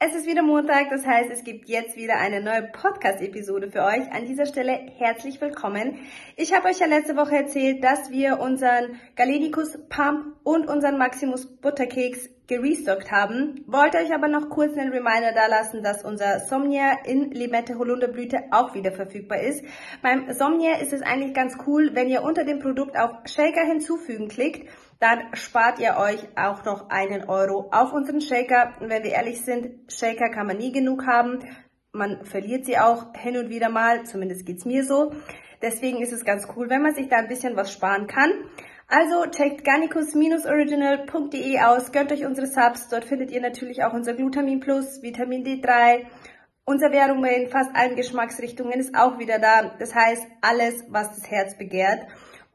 Es ist wieder Montag, das heißt, es gibt jetzt wieder eine neue Podcast-Episode für euch. An dieser Stelle herzlich willkommen. Ich habe euch ja letzte Woche erzählt, dass wir unseren Galenicus Pump und unseren Maximus Butterkeks gerestockt haben. Wollte euch aber noch kurz einen Reminder da lassen, dass unser Somnier in Limette Holunderblüte auch wieder verfügbar ist. Beim Somnier ist es eigentlich ganz cool, wenn ihr unter dem Produkt auf Shaker hinzufügen klickt dann spart ihr euch auch noch einen Euro auf unseren Shaker. Und wenn wir ehrlich sind, Shaker kann man nie genug haben. Man verliert sie auch hin und wieder mal, zumindest geht's mir so. Deswegen ist es ganz cool, wenn man sich da ein bisschen was sparen kann. Also checkt garnicus-original.de aus, gönnt euch unsere Subs, dort findet ihr natürlich auch unser Glutamin Plus, Vitamin D3, unser Währung in fast allen Geschmacksrichtungen ist auch wieder da. Das heißt, alles, was das Herz begehrt.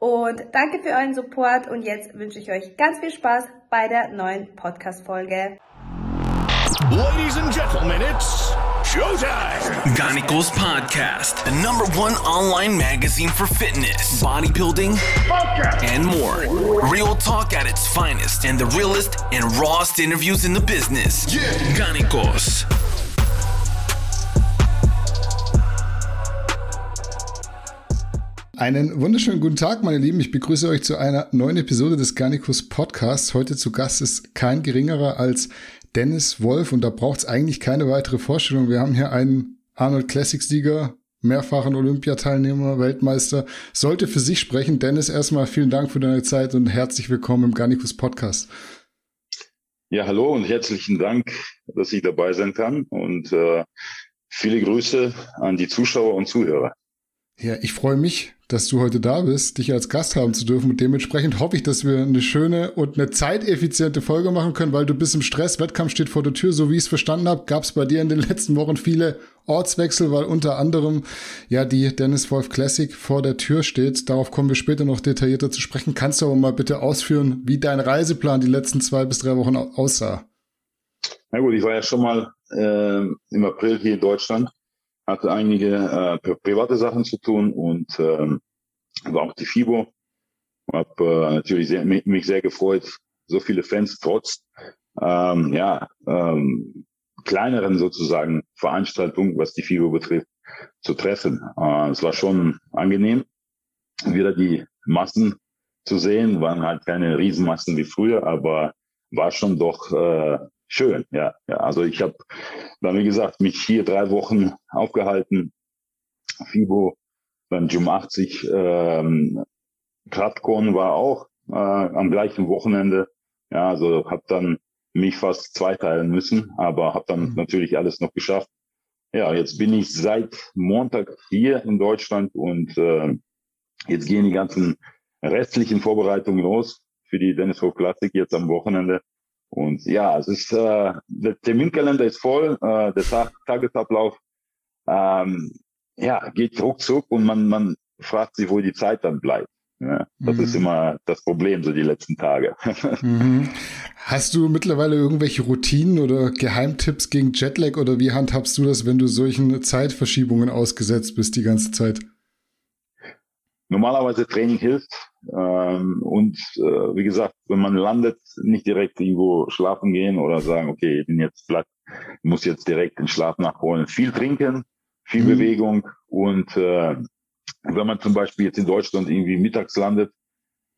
Und danke für euren Support und jetzt wünsche ich euch ganz viel Spaß bei der neuen Podcast-Folge. Ladies and gentlemen, it's showtime! Ganicos Podcast, the number one online magazine for fitness, bodybuilding, and more. Real talk at its finest and the realest and rawest interviews in the business. Yeah. Ganicos. Einen wunderschönen guten Tag, meine Lieben. Ich begrüße euch zu einer neuen Episode des Garnicus Podcasts. Heute zu Gast ist kein geringerer als Dennis Wolf und da braucht es eigentlich keine weitere Vorstellung. Wir haben hier einen Arnold Classics-Sieger, mehrfachen Olympiateilnehmer, Weltmeister. Sollte für sich sprechen. Dennis, erstmal vielen Dank für deine Zeit und herzlich willkommen im Garnicus Podcast. Ja, hallo und herzlichen Dank, dass ich dabei sein kann und äh, viele Grüße an die Zuschauer und Zuhörer. Ja, ich freue mich, dass du heute da bist, dich als Gast haben zu dürfen. Und dementsprechend hoffe ich, dass wir eine schöne und eine zeiteffiziente Folge machen können, weil du bist im Stress, Wettkampf steht vor der Tür. So wie ich es verstanden habe, gab es bei dir in den letzten Wochen viele Ortswechsel, weil unter anderem ja die Dennis Wolf Classic vor der Tür steht. Darauf kommen wir später noch detaillierter zu sprechen. Kannst du aber mal bitte ausführen, wie dein Reiseplan die letzten zwei bis drei Wochen aussah? Na gut, ich war ja schon mal äh, im April hier in Deutschland hatte einige äh, private Sachen zu tun und ähm, war auch die FIBO. Hab äh, natürlich sehr, mich sehr gefreut, so viele Fans trotz ähm, ja ähm, kleineren sozusagen Veranstaltungen, was die FIBO betrifft, zu treffen. Äh, es war schon angenehm, wieder die Massen zu sehen. Waren halt keine Riesenmassen wie früher, aber war schon doch äh, schön, ja. ja. Also ich habe dann, wie gesagt, mich hier drei Wochen aufgehalten. FIBO, dann Jum 80, ähm, Kratkorn war auch äh, am gleichen Wochenende. Ja, also habe dann mich fast zweiteilen müssen, aber habe dann mhm. natürlich alles noch geschafft. Ja, jetzt bin ich seit Montag hier in Deutschland und äh, jetzt gehen die ganzen restlichen Vorbereitungen los für die Dennis Hof Classic jetzt am Wochenende. Und ja, es ist, äh, der Terminkalender ist voll, äh, der Tag, Tagesablauf ähm, ja, geht ruckzuck und man, man fragt sich, wo die Zeit dann bleibt. Ja, das mhm. ist immer das Problem, so die letzten Tage. mhm. Hast du mittlerweile irgendwelche Routinen oder Geheimtipps gegen Jetlag oder wie handhabst du das, wenn du solchen Zeitverschiebungen ausgesetzt bist die ganze Zeit? Normalerweise Training hilft. Ähm, und äh, wie gesagt, wenn man landet, nicht direkt irgendwo schlafen gehen oder sagen, okay, ich bin jetzt platt, muss jetzt direkt den Schlaf nachholen. Viel trinken, viel mhm. Bewegung und äh, wenn man zum Beispiel jetzt in Deutschland irgendwie mittags landet,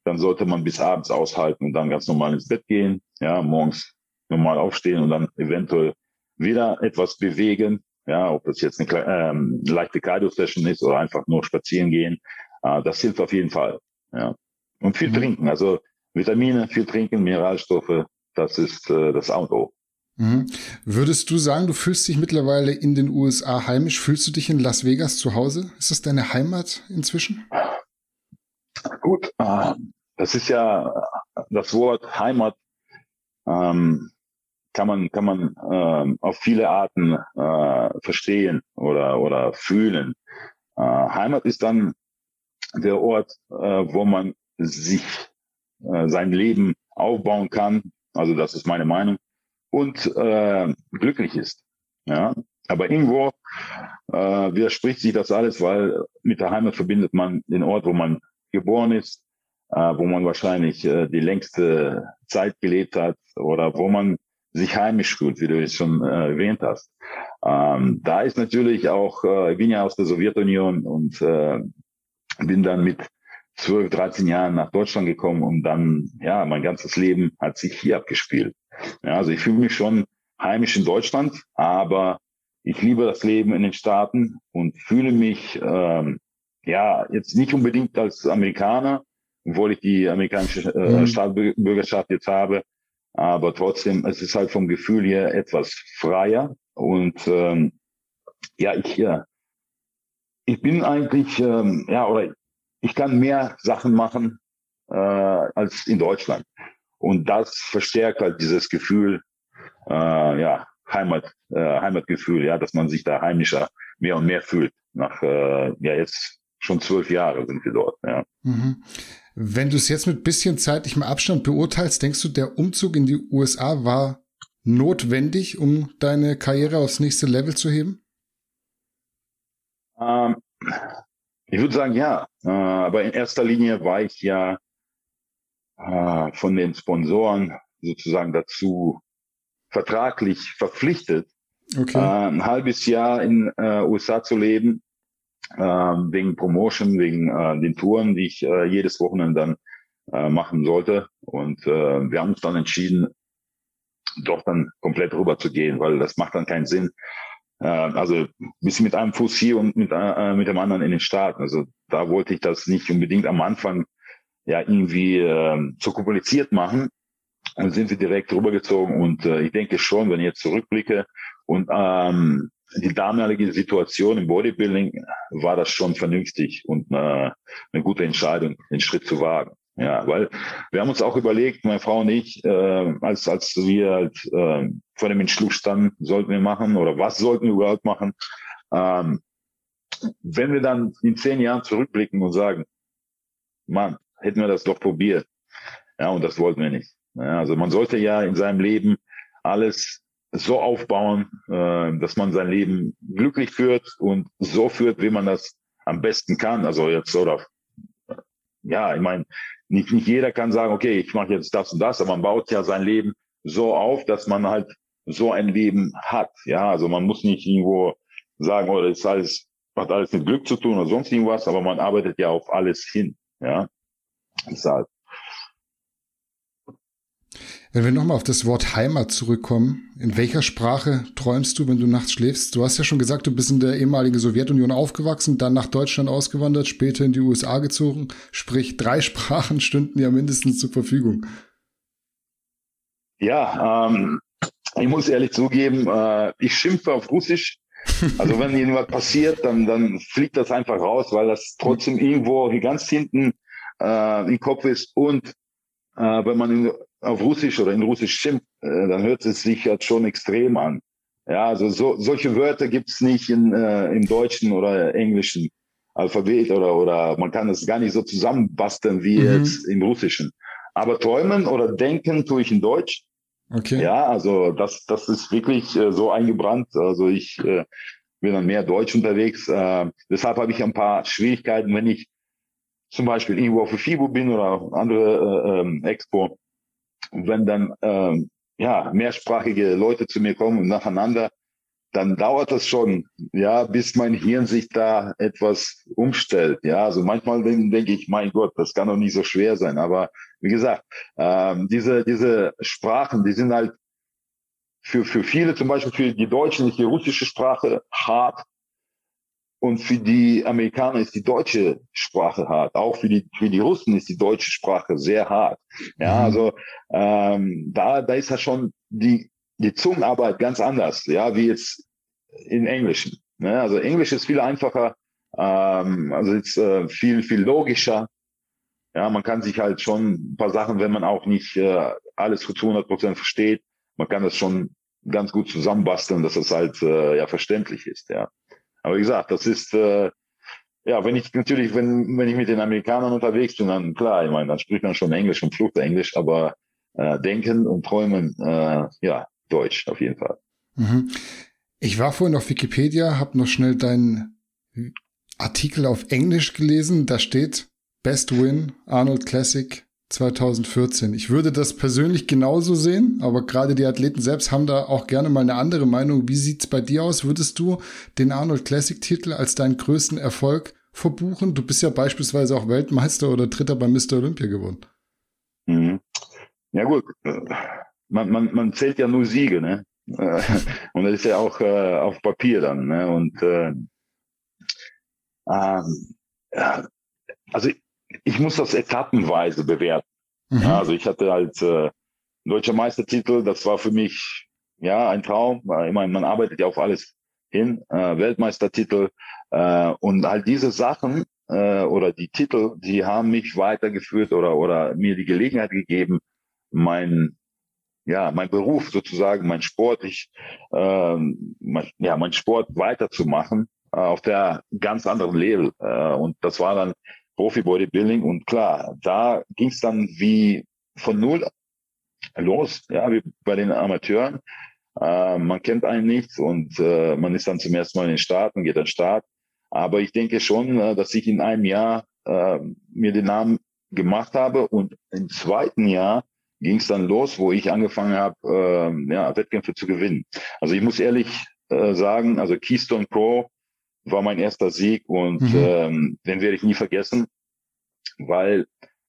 dann sollte man bis abends aushalten und dann ganz normal ins Bett gehen, ja, morgens normal aufstehen und dann eventuell wieder etwas bewegen, ja, ob das jetzt eine ähm, leichte Cardio-Session ist oder einfach nur spazieren gehen, äh, das hilft auf jeden Fall. Ja. Und viel mhm. trinken, also Vitamine, viel trinken, Mineralstoffe, das ist äh, das Auto. Mhm. Würdest du sagen, du fühlst dich mittlerweile in den USA heimisch? Fühlst du dich in Las Vegas zu Hause? Ist das deine Heimat inzwischen? Gut, äh, das ist ja das Wort Heimat. Ähm, kann man kann man ähm, auf viele Arten äh, verstehen oder oder fühlen. Äh, Heimat ist dann der Ort, äh, wo man sich äh, sein Leben aufbauen kann. Also das ist meine Meinung und äh, glücklich ist. Ja, aber irgendwo äh, widerspricht sich das alles, weil mit der Heimat verbindet man den Ort, wo man geboren ist, äh, wo man wahrscheinlich äh, die längste Zeit gelebt hat oder wo man sich heimisch fühlt, wie du es schon äh, erwähnt hast. Ähm, da ist natürlich auch, äh, ich bin ja aus der Sowjetunion und äh, bin dann mit 12, 13 Jahren nach Deutschland gekommen und dann, ja, mein ganzes Leben hat sich hier abgespielt. Ja, also ich fühle mich schon heimisch in Deutschland, aber ich liebe das Leben in den Staaten und fühle mich, ähm, ja, jetzt nicht unbedingt als Amerikaner, obwohl ich die amerikanische äh, mhm. Staatsbürgerschaft jetzt habe, aber trotzdem, es ist halt vom Gefühl her etwas freier und ähm, ja, ich, ja, ich bin eigentlich, ähm, ja, oder ich kann mehr Sachen machen äh, als in Deutschland. Und das verstärkt halt dieses Gefühl, äh, ja, Heimat, äh, Heimatgefühl, ja, dass man sich da heimischer mehr und mehr fühlt. Nach äh, ja jetzt schon zwölf Jahre sind wir dort. Ja. Mhm. Wenn du es jetzt mit bisschen zeitlichem Abstand beurteilst, denkst du, der Umzug in die USA war notwendig, um deine Karriere aufs nächste Level zu heben? Ähm, ich würde sagen, ja. Äh, aber in erster Linie war ich ja äh, von den Sponsoren sozusagen dazu vertraglich verpflichtet, okay. äh, ein halbes Jahr in äh, USA zu leben, äh, wegen Promotion, wegen äh, den Touren, die ich äh, jedes Wochenende dann äh, machen sollte. Und äh, wir haben uns dann entschieden, doch dann komplett rüber zu gehen, weil das macht dann keinen Sinn. Äh, also bisschen mit einem Fuß hier und mit, äh, mit dem anderen in den Staaten. Also da wollte ich das nicht unbedingt am Anfang ja irgendwie äh, zu kompliziert machen. Und sind wir direkt rübergezogen. Und äh, ich denke schon, wenn ich jetzt zurückblicke und ähm, die damalige Situation im Bodybuilding war das schon vernünftig und äh, eine gute Entscheidung, den Schritt zu wagen. Ja, weil wir haben uns auch überlegt, meine Frau und ich, äh, als, als wir halt, äh, vor dem Entschluss standen, sollten wir machen oder was sollten wir überhaupt machen. Ähm, wenn wir dann in zehn Jahren zurückblicken und sagen, Mann, hätten wir das doch probiert. Ja, und das wollten wir nicht. Ja, also man sollte ja in seinem Leben alles so aufbauen, äh, dass man sein Leben glücklich führt und so führt, wie man das am besten kann. Also jetzt oder ja, ich meine, nicht, nicht jeder kann sagen, okay, ich mache jetzt das und das, aber man baut ja sein Leben so auf, dass man halt so ein Leben hat. Ja, also man muss nicht irgendwo sagen, oh, das ist alles, hat alles mit Glück zu tun oder sonst irgendwas, aber man arbeitet ja auf alles hin. Ja, deshalb. Wenn wir nochmal auf das Wort Heimat zurückkommen, in welcher Sprache träumst du, wenn du nachts schläfst? Du hast ja schon gesagt, du bist in der ehemaligen Sowjetunion aufgewachsen, dann nach Deutschland ausgewandert, später in die USA gezogen. Sprich, drei Sprachen stünden ja mindestens zur Verfügung. Ja, ähm, ich muss ehrlich zugeben, äh, ich schimpfe auf Russisch. Also wenn irgendwas passiert, dann, dann fliegt das einfach raus, weil das trotzdem irgendwo ganz hinten äh, im Kopf ist. Und äh, wenn man in, auf Russisch oder in Russisch schimpft, äh, dann hört es sich halt schon extrem an. Ja, also so, solche Wörter gibt's nicht in, äh, im Deutschen oder Englischen Alphabet oder, oder man kann es gar nicht so zusammenbasteln wie mhm. jetzt im Russischen. Aber träumen oder denken tue ich in Deutsch. Okay. Ja, also das, das ist wirklich äh, so eingebrannt. Also ich äh, bin dann mehr Deutsch unterwegs. Äh, deshalb habe ich ein paar Schwierigkeiten, wenn ich zum Beispiel irgendwo auf der FIBO bin oder andere äh, ähm, Expo, wenn dann ähm, ja mehrsprachige Leute zu mir kommen nacheinander, dann dauert das schon, ja, bis mein Hirn sich da etwas umstellt. Ja, also manchmal denke ich, mein Gott, das kann doch nicht so schwer sein. Aber wie gesagt, ähm, diese diese Sprachen, die sind halt für für viele, zum Beispiel für die Deutschen ist die russische Sprache hart, und für die Amerikaner ist die deutsche Sprache hart. Auch für die, für die Russen ist die deutsche Sprache sehr hart. Ja, mhm. also ähm, da, da ist ja schon die, die Zungenarbeit ganz anders, ja, wie jetzt in Englischen. Ne? Also Englisch ist viel einfacher, ähm, also ist äh, viel, viel logischer. Ja, man kann sich halt schon ein paar Sachen, wenn man auch nicht äh, alles zu 100 Prozent versteht, man kann das schon ganz gut zusammenbasteln, dass das halt äh, ja verständlich ist, ja. Aber wie gesagt, das ist, äh, ja, wenn ich natürlich, wenn, wenn ich mit den Amerikanern unterwegs bin, dann klar, ich meine, dann spricht man schon Englisch und flucht Englisch, aber äh, denken und träumen, äh, ja, Deutsch auf jeden Fall. Mhm. Ich war vorhin auf Wikipedia, habe noch schnell deinen Artikel auf Englisch gelesen. Da steht Best Win, Arnold Classic, 2014. Ich würde das persönlich genauso sehen, aber gerade die Athleten selbst haben da auch gerne mal eine andere Meinung. Wie sieht's bei dir aus? Würdest du den Arnold Classic Titel als deinen größten Erfolg verbuchen? Du bist ja beispielsweise auch Weltmeister oder Dritter bei Mr. Olympia geworden. Mhm. Ja gut, man, man, man zählt ja nur Siege, ne? Und das ist ja auch äh, auf Papier dann, ne? Und äh, ähm, ja, also ich muss das etappenweise bewerten. Mhm. Ja, also ich hatte halt äh, deutscher Meistertitel, das war für mich ja ein Traum. Ich meine, man arbeitet ja auf alles hin, äh, Weltmeistertitel äh, und halt diese Sachen äh, oder die Titel, die haben mich weitergeführt oder oder mir die Gelegenheit gegeben, mein ja mein Beruf sozusagen, mein Sport, ich äh, mein, ja mein Sport weiterzumachen äh, auf der ganz anderen Level äh, und das war dann Profi-Bodybuilding und klar, da ging es dann wie von null los, ja, wie bei den Amateuren. Äh, man kennt einen nicht und äh, man ist dann zum ersten Mal in den Staaten, geht an den Start. Aber ich denke schon, äh, dass ich in einem Jahr äh, mir den Namen gemacht habe und im zweiten Jahr ging es dann los, wo ich angefangen habe, äh, ja, Wettkämpfe zu gewinnen. Also ich muss ehrlich äh, sagen, also Keystone Pro war mein erster Sieg und mhm. ähm, den werde ich nie vergessen, weil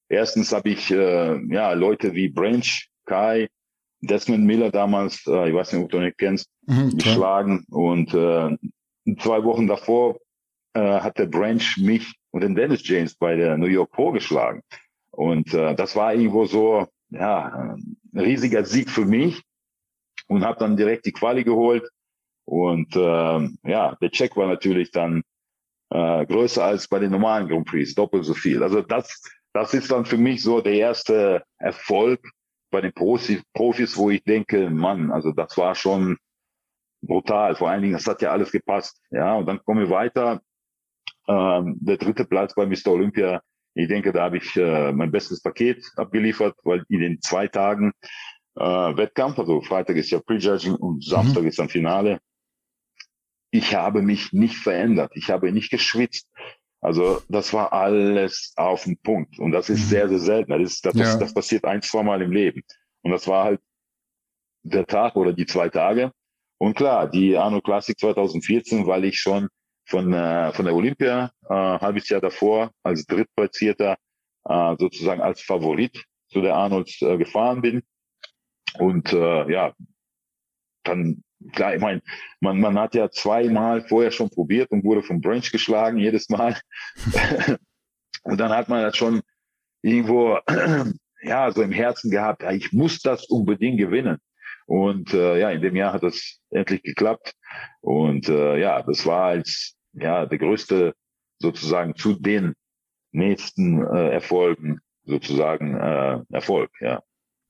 erstens habe ich äh, ja Leute wie Branch, Kai, Desmond Miller damals, äh, ich weiß nicht, ob du ihn kennst, mhm, geschlagen und äh, zwei Wochen davor äh, hat der Branch mich und den Dennis James bei der New York Pro geschlagen. Und äh, das war irgendwo so ja ein riesiger Sieg für mich und habe dann direkt die Quali geholt und äh, ja, der Check war natürlich dann äh, größer als bei den normalen Grand Prix, doppelt so viel. Also das, das ist dann für mich so der erste Erfolg bei den Profis, Profis, wo ich denke, Mann, also das war schon brutal. Vor allen Dingen, das hat ja alles gepasst. Ja, und dann kommen wir weiter. Ähm, der dritte Platz bei Mr. Olympia. Ich denke, da habe ich äh, mein bestes Paket abgeliefert, weil in den zwei Tagen äh, Wettkampf, also Freitag ist ja Prejudging und Samstag mhm. ist dann Finale, ich habe mich nicht verändert. Ich habe nicht geschwitzt. Also das war alles auf den Punkt. Und das ist mhm. sehr, sehr selten. Das, ist, das, ja. das passiert ein, zwei Mal im Leben. Und das war halt der Tag oder die zwei Tage. Und klar, die Arno Classic 2014, weil ich schon von, äh, von der Olympia äh, halbes Jahr davor als Drittplatzierter äh, sozusagen als Favorit zu der Arnolds äh, gefahren bin. Und äh, ja, dann klar, ich meine, man, man hat ja zweimal vorher schon probiert und wurde vom Branch geschlagen, jedes Mal. und dann hat man das schon irgendwo, ja, so im Herzen gehabt, ja, ich muss das unbedingt gewinnen. Und äh, ja, in dem Jahr hat das endlich geklappt. Und äh, ja, das war als ja der größte sozusagen zu den nächsten äh, Erfolgen sozusagen äh, Erfolg, ja.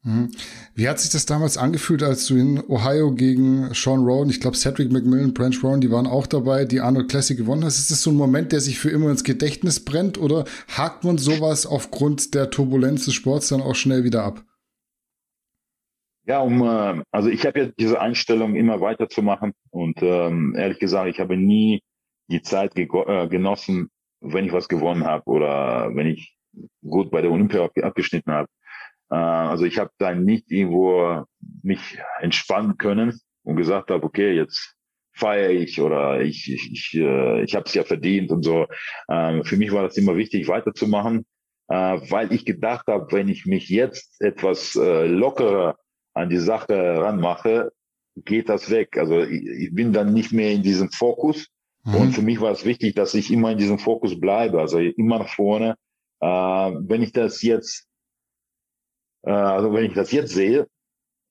Mhm. Wie hat sich das damals angefühlt, als du in Ohio gegen Sean Rowan, ich glaube Cedric McMillan, Branch Rowan, die waren auch dabei, die Arnold Classic gewonnen hast? Ist das so ein Moment, der sich für immer ins Gedächtnis brennt oder hakt man sowas aufgrund der Turbulenz des Sports dann auch schnell wieder ab? Ja, um äh, also ich habe ja diese Einstellung immer weiterzumachen und ähm, ehrlich gesagt, ich habe nie die Zeit äh, genossen, wenn ich was gewonnen habe oder wenn ich gut bei der Olympia abgeschnitten habe äh, also ich habe da nicht irgendwo mich entspannen können und gesagt habe, okay, jetzt feiere ich oder ich ich ich, äh, ich habe es ja verdient und so. Äh, für mich war das immer wichtig, weiterzumachen, äh, weil ich gedacht habe, wenn ich mich jetzt etwas äh, lockerer an die Sache ranmache, geht das weg. Also ich, ich bin dann nicht mehr in diesem Fokus. Mhm. Und für mich war es wichtig, dass ich immer in diesem Fokus bleibe, also immer nach vorne. Äh, wenn ich das jetzt äh, also wenn ich das jetzt sehe,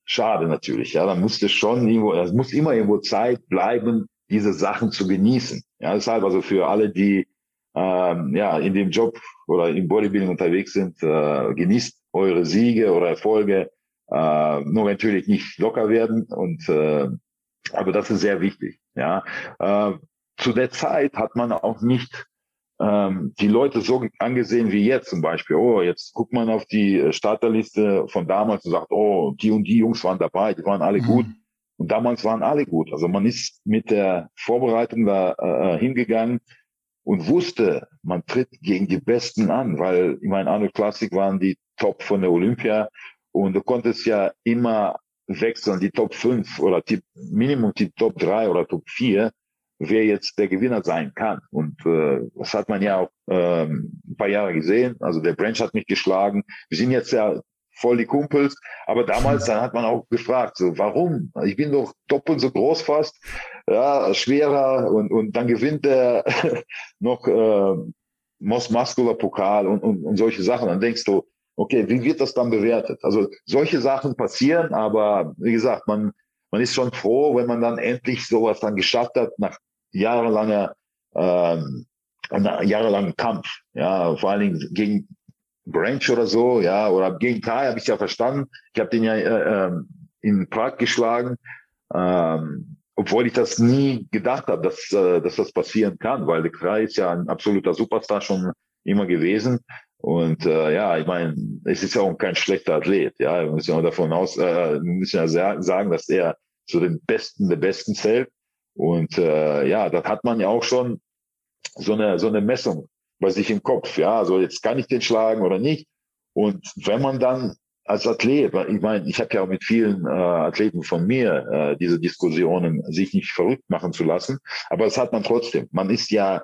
schade natürlich. Ja, dann muss es schon irgendwo, es muss immer irgendwo Zeit bleiben, diese Sachen zu genießen. Ja, deshalb also für alle, die ähm, ja in dem Job oder im Bodybuilding unterwegs sind, äh, genießt eure Siege oder Erfolge. Äh, nur natürlich nicht locker werden und äh, aber das ist sehr wichtig. Ja, äh, zu der Zeit hat man auch nicht ähm, die Leute so angesehen wie jetzt zum Beispiel. Oh, jetzt guckt man auf die äh, Starterliste von damals und sagt, oh, die und die Jungs waren dabei, die waren alle mhm. gut. Und damals waren alle gut. Also man ist mit der Vorbereitung da äh, hingegangen und wusste, man tritt gegen die Besten an, weil ich meine, Arnold Classic waren die Top von der Olympia und du konntest ja immer wechseln, die Top 5 oder die, Minimum die Top 3 oder Top 4, wer jetzt der Gewinner sein kann. Und äh, das hat man ja auch ähm, ein paar Jahre gesehen. Also der Branch hat mich geschlagen. Wir sind jetzt ja voll die Kumpels. Aber damals, dann hat man auch gefragt, so, warum? Ich bin doch doppelt so groß fast, ja, schwerer und, und dann gewinnt der noch äh, Most Muscular Pokal und, und, und solche Sachen. Dann denkst du, okay, wie wird das dann bewertet? Also solche Sachen passieren, aber wie gesagt, man, man ist schon froh, wenn man dann endlich sowas dann geschafft hat, nach jahrelanger, ähm, jahrelangen Kampf. Ja, vor allen Dingen gegen Branch oder so, ja, oder gegen Kai habe ich ja verstanden. Ich habe den ja äh, ähm, in Prag geschlagen, ähm, obwohl ich das nie gedacht habe, dass, äh, dass das passieren kann, weil der Kai ist ja ein absoluter Superstar schon immer gewesen. Und äh, ja, ich meine, es ist ja auch kein schlechter Athlet. Ja, wir müssen ja davon aus, äh, wir müssen ja sagen, dass er zu den Besten der Besten zählt. Und äh, ja, das hat man ja auch schon so eine so eine Messung bei sich im Kopf. Ja, also jetzt kann ich den schlagen oder nicht. Und wenn man dann als Athlet, ich meine, ich habe ja auch mit vielen äh, Athleten von mir äh, diese Diskussionen, sich nicht verrückt machen zu lassen, aber das hat man trotzdem. Man ist ja,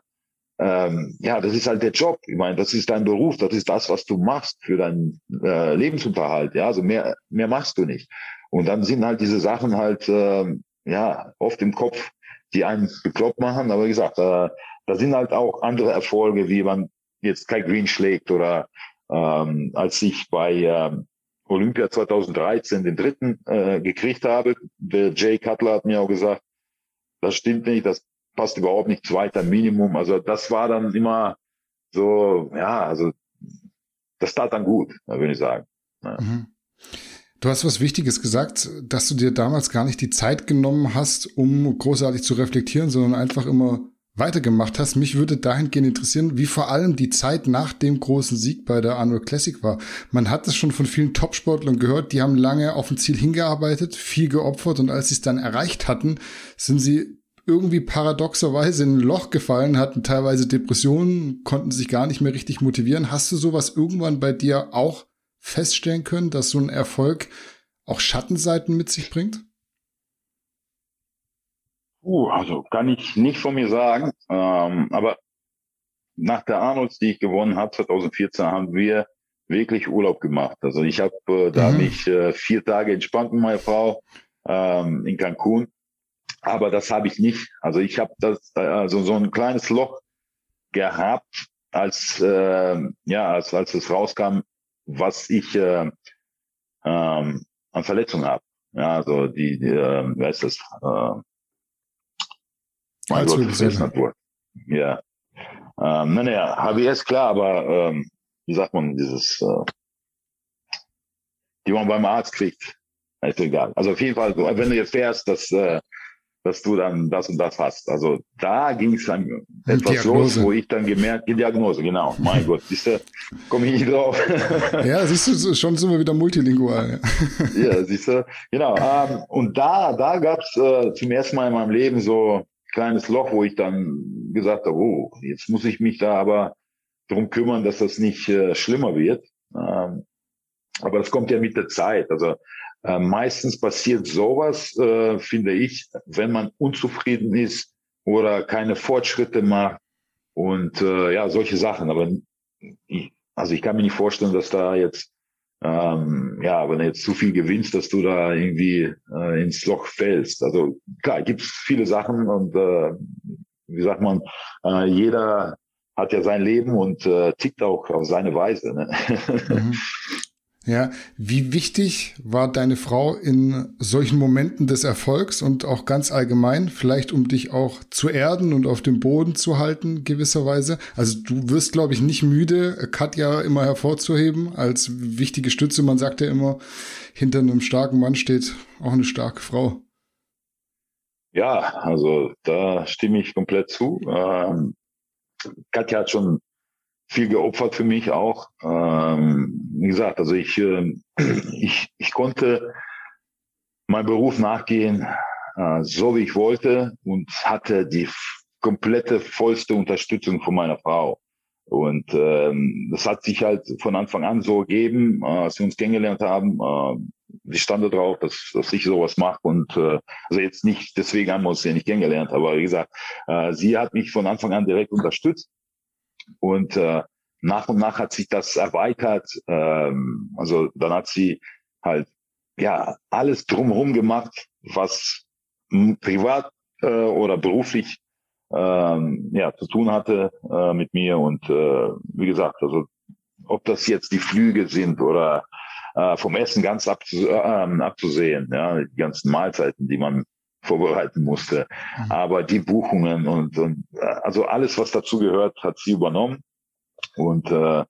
ähm, ja, das ist halt der Job. Ich meine, das ist dein Beruf, das ist das, was du machst für deinen äh, Lebensunterhalt. Ja, also mehr, mehr machst du nicht. Und dann sind halt diese Sachen halt, äh, ja, oft im Kopf, die einen bekloppt machen. Aber wie gesagt, äh, da sind halt auch andere Erfolge, wie man jetzt Kai Green schlägt oder ähm, als ich bei ähm, Olympia 2013 den dritten äh, gekriegt habe, der Jay Cutler hat mir auch gesagt, das stimmt nicht, das passt überhaupt nicht, zweiter Minimum. Also das war dann immer so, ja, also das tat dann gut, würde ich sagen. Ja. Mhm. Du hast was Wichtiges gesagt, dass du dir damals gar nicht die Zeit genommen hast, um großartig zu reflektieren, sondern einfach immer weitergemacht hast. Mich würde dahingehend interessieren, wie vor allem die Zeit nach dem großen Sieg bei der Arnold Classic war. Man hat es schon von vielen Topsportlern gehört, die haben lange auf ein Ziel hingearbeitet, viel geopfert und als sie es dann erreicht hatten, sind sie irgendwie paradoxerweise in ein Loch gefallen, hatten teilweise Depressionen, konnten sich gar nicht mehr richtig motivieren. Hast du sowas irgendwann bei dir auch feststellen können, dass so ein Erfolg auch Schattenseiten mit sich bringt? Uh, also kann ich nicht von mir sagen. Ähm, aber nach der Arnolds, die ich gewonnen habe, 2014, haben wir wirklich Urlaub gemacht. Also ich habe äh, da mhm. mich äh, vier Tage entspannt mit meiner Frau ähm, in Cancun. Aber das habe ich nicht. Also ich habe das also so ein kleines Loch gehabt, als äh, ja als als es rauskam, was ich äh, ähm, an Verletzungen habe. Ja, also die, die äh, wer ist das? Äh, mein Gott, Natur. Ja. Ähm, naja, HBS klar, aber ähm, wie sagt man, dieses, äh, die man beim Arzt kriegt, ist egal. Also auf jeden Fall, wenn du jetzt fährst, dass, äh, dass du dann das und das hast. Also da ging es dann etwas Diagnose. los, wo ich dann gemerkt, die Diagnose, genau. Mein Gott, siehst du, komme ich nicht drauf. ja, siehst du, schon sind wir wieder multilingual. Ja, ja siehst du, genau. Ähm, und da, da gab's äh, zum ersten Mal in meinem Leben so kleines Loch, wo ich dann gesagt habe, oh, jetzt muss ich mich da aber drum kümmern, dass das nicht äh, schlimmer wird. Ähm, aber das kommt ja mit der Zeit. Also äh, meistens passiert sowas, äh, finde ich, wenn man unzufrieden ist oder keine Fortschritte macht und äh, ja, solche Sachen. Aber ich, also ich kann mir nicht vorstellen, dass da jetzt ähm, ja, wenn du jetzt zu viel gewinnst, dass du da irgendwie äh, ins Loch fällst. Also klar, gibt viele Sachen und äh, wie sagt man, äh, jeder hat ja sein Leben und äh, tickt auch auf seine Weise. Ne? Mhm. Ja, wie wichtig war deine Frau in solchen Momenten des Erfolgs und auch ganz allgemein, vielleicht um dich auch zu erden und auf dem Boden zu halten, gewisserweise? Also du wirst, glaube ich, nicht müde, Katja immer hervorzuheben als wichtige Stütze. Man sagt ja immer, hinter einem starken Mann steht auch eine starke Frau. Ja, also da stimme ich komplett zu. Ähm, Katja hat schon viel geopfert für mich auch. Ähm, wie gesagt, also ich, äh, ich, ich konnte meinem Beruf nachgehen, äh, so wie ich wollte und hatte die komplette vollste Unterstützung von meiner Frau. Und ähm, das hat sich halt von Anfang an so gegeben, äh, als wir uns kennengelernt haben. Äh, die stand da drauf, dass, dass ich sowas mache. Und äh, also jetzt nicht, deswegen haben wir uns ja nicht kennengelernt, aber wie gesagt, äh, sie hat mich von Anfang an direkt unterstützt. Und äh, nach und nach hat sich das erweitert. Ähm, also dann hat sie halt ja alles drumherum gemacht, was privat äh, oder beruflich ähm, ja, zu tun hatte äh, mit mir. Und äh, wie gesagt, also ob das jetzt die Flüge sind oder äh, vom Essen ganz abzu äh, abzusehen, ja, die ganzen Mahlzeiten, die man vorbereiten musste. Mhm. Aber die Buchungen und, und also alles, was dazu gehört, hat sie übernommen. Und äh,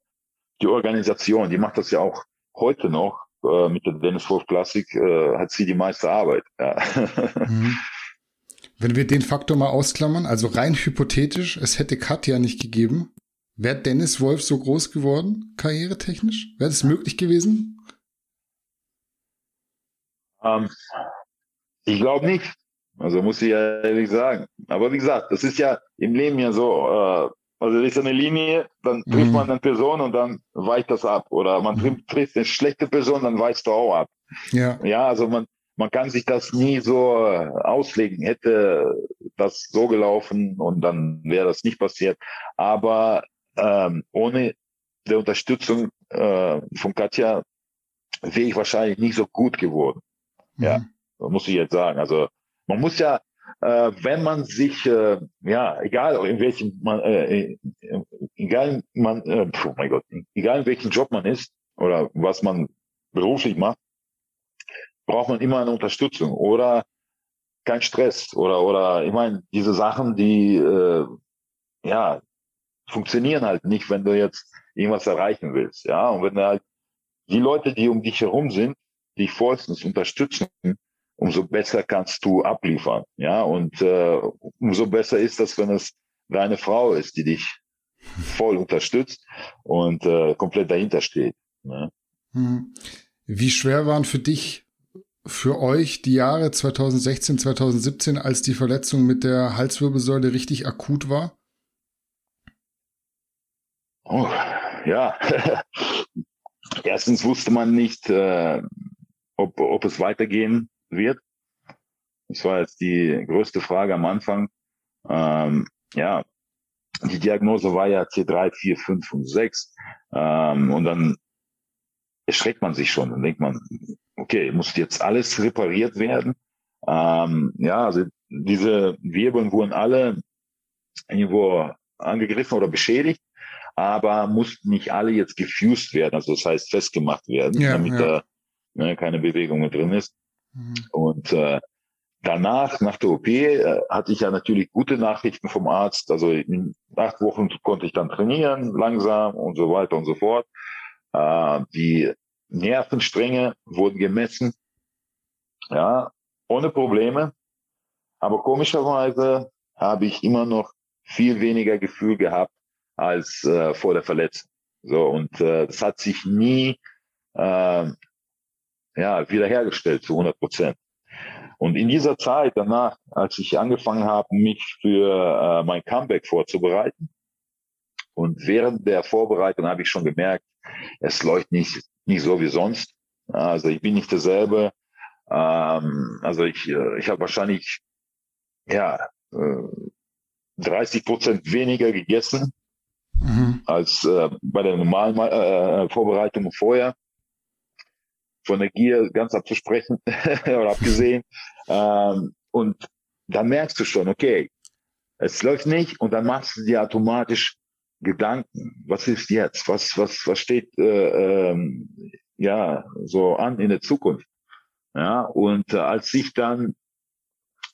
die Organisation, die macht das ja auch heute noch äh, mit der Dennis Wolf Classic, äh, hat sie die meiste Arbeit. Ja. Mhm. Wenn wir den Faktor mal ausklammern, also rein hypothetisch, es hätte Katja nicht gegeben, wäre Dennis Wolf so groß geworden, karrieretechnisch? Wäre das möglich gewesen? Ähm, ich glaube nicht. Also muss ich ja ehrlich sagen. Aber wie gesagt, das ist ja im Leben ja so. Äh, also das ist eine Linie, dann trifft mhm. man eine Person und dann weicht das ab. Oder man trifft, trifft eine schlechte Person, dann weichst du auch ab. Ja. Ja, also man, man kann sich das nie so äh, auslegen. Hätte das so gelaufen und dann wäre das nicht passiert. Aber ähm, ohne der Unterstützung äh, von Katja wäre ich wahrscheinlich nicht so gut geworden. Mhm. Ja, muss ich jetzt sagen. Also man muss ja, äh, wenn man sich, äh, ja, egal in welchem man, äh, äh egal man, äh, oh mein Gott, egal in welchem Job man ist oder was man beruflich macht, braucht man immer eine Unterstützung oder kein Stress oder oder ich meine diese Sachen, die äh, ja funktionieren halt nicht, wenn du jetzt irgendwas erreichen willst, ja und wenn halt die Leute, die um dich herum sind, dich vollstens unterstützen, umso besser kannst du abliefern, ja und äh, umso besser ist das, wenn es deine Frau ist, die dich voll unterstützt und äh, komplett dahinter steht. Ne? Hm. Wie schwer waren für dich für euch die Jahre 2016, 2017, als die Verletzung mit der Halswirbelsäule richtig akut war? Oh, ja. Erstens wusste man nicht, äh, ob, ob es weitergehen wird. Das war jetzt die größte Frage am Anfang. Ähm, ja, die Diagnose war ja C3, 4, 5 und 6. Ähm, und dann erschreckt man sich schon. Dann denkt man, okay, muss jetzt alles repariert werden? Ähm, ja, also diese Wirbeln wurden alle irgendwo angegriffen oder beschädigt, aber mussten nicht alle jetzt gefused werden, also das heißt festgemacht werden, ja, damit ja. da ne, keine Bewegung mehr drin ist. Mhm. Und äh, danach, nach der OP, äh, hatte ich ja natürlich gute Nachrichten vom Arzt. Also in acht Wochen konnte ich dann trainieren, langsam und so weiter und so fort. Äh, die Nervenstränge wurden gemessen, ja, ohne Probleme. Aber komischerweise habe ich immer noch viel weniger Gefühl gehabt als äh, vor der Verletzung. So und äh, das hat sich nie äh, ja wiederhergestellt zu 100 Prozent. Und in dieser Zeit danach, als ich angefangen habe, mich für äh, mein Comeback vorzubereiten, und während der Vorbereitung habe ich schon gemerkt, es läuft nicht nicht so wie sonst. Also ich bin nicht derselbe. Ähm, also ich, äh, ich habe wahrscheinlich ja 30 äh, Prozent weniger gegessen mhm. als äh, bei der normalen äh, Vorbereitung vorher. Von der Gier ganz abzusprechen oder abgesehen. Ähm, und dann merkst du schon, okay, es läuft nicht und dann machst du dir automatisch Gedanken, was ist jetzt, was, was, was steht äh, ähm, ja so an in der Zukunft. Ja, und äh, als ich dann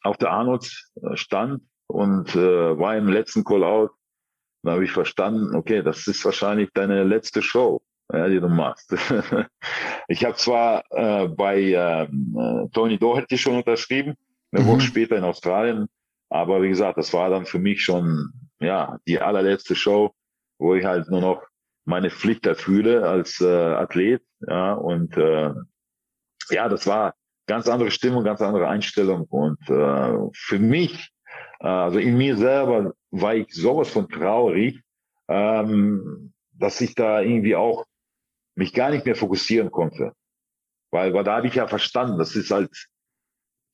auf der Arnold äh, stand und äh, war im letzten Call-out, da habe ich verstanden, okay, das ist wahrscheinlich deine letzte Show, ja, die du machst. ich habe zwar äh, bei ähm, äh, Tony Doherty schon unterschrieben, eine mhm. Woche später in Australien, aber wie gesagt, das war dann für mich schon ja die allerletzte Show wo ich halt nur noch meine Pflicht erfühle als äh, Athlet. Ja, und äh, ja, das war ganz andere Stimmung, ganz andere Einstellung. Und äh, für mich also in mir selber war ich sowas von traurig, ähm, dass ich da irgendwie auch mich gar nicht mehr fokussieren konnte. Weil, weil da habe ich ja verstanden, das ist halt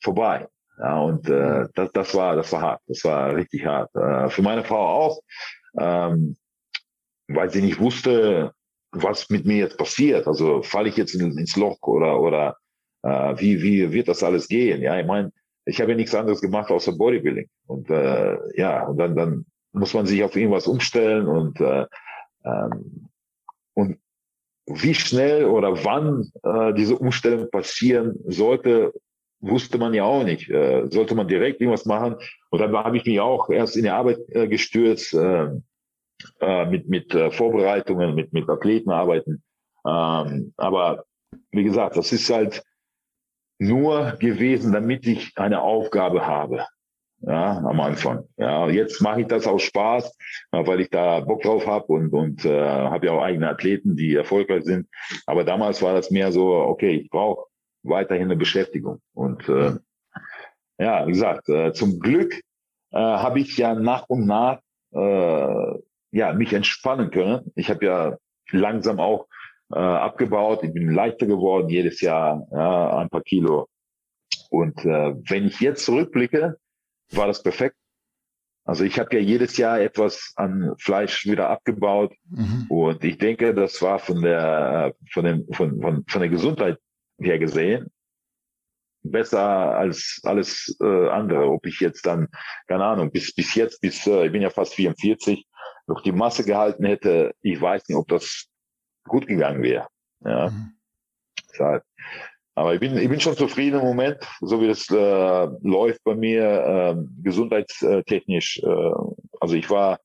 vorbei. Ja, und äh, das, das war, das war hart, das war richtig hart. Äh, für meine Frau auch, ähm, weil sie nicht wusste, was mit mir jetzt passiert. Also falle ich jetzt in, ins Loch oder oder äh, wie wie wird das alles gehen? Ja, ich meine, ich habe ja nichts anderes gemacht außer Bodybuilding und äh, ja, und dann dann muss man sich auf irgendwas umstellen und äh, ähm, und wie schnell oder wann äh, diese Umstellung passieren sollte, wusste man ja auch nicht. Äh, sollte man direkt irgendwas machen? Und dann habe ich mich auch erst in die Arbeit äh, gestürzt, äh, äh, mit, mit äh, Vorbereitungen, mit, mit Athleten arbeiten. Ähm, aber wie gesagt, das ist halt nur gewesen, damit ich eine Aufgabe habe. Ja, am Anfang. Ja, jetzt mache ich das aus Spaß, weil ich da Bock drauf habe und und äh, habe ja auch eigene Athleten, die erfolgreich sind. Aber damals war das mehr so, okay, ich brauche weiterhin eine Beschäftigung. Und äh, ja, wie gesagt, äh, zum Glück äh, habe ich ja nach und nach äh, ja mich entspannen können. Ich habe ja langsam auch äh, abgebaut. Ich bin leichter geworden jedes Jahr, ja, ein paar Kilo. Und äh, wenn ich jetzt zurückblicke, war das perfekt. Also ich habe ja jedes Jahr etwas an Fleisch wieder abgebaut mhm. und ich denke, das war von der von dem von, von, von der Gesundheit her gesehen besser als alles äh, andere. Ob ich jetzt dann, keine Ahnung, bis, bis jetzt, bis, äh, ich bin ja fast 44, noch die Masse gehalten hätte, ich weiß nicht, ob das gut gegangen wäre. Ja. Mhm. Aber ich bin, ich bin schon zufrieden im Moment, so wie das äh, läuft bei mir, äh, gesundheitstechnisch. Äh, also ich war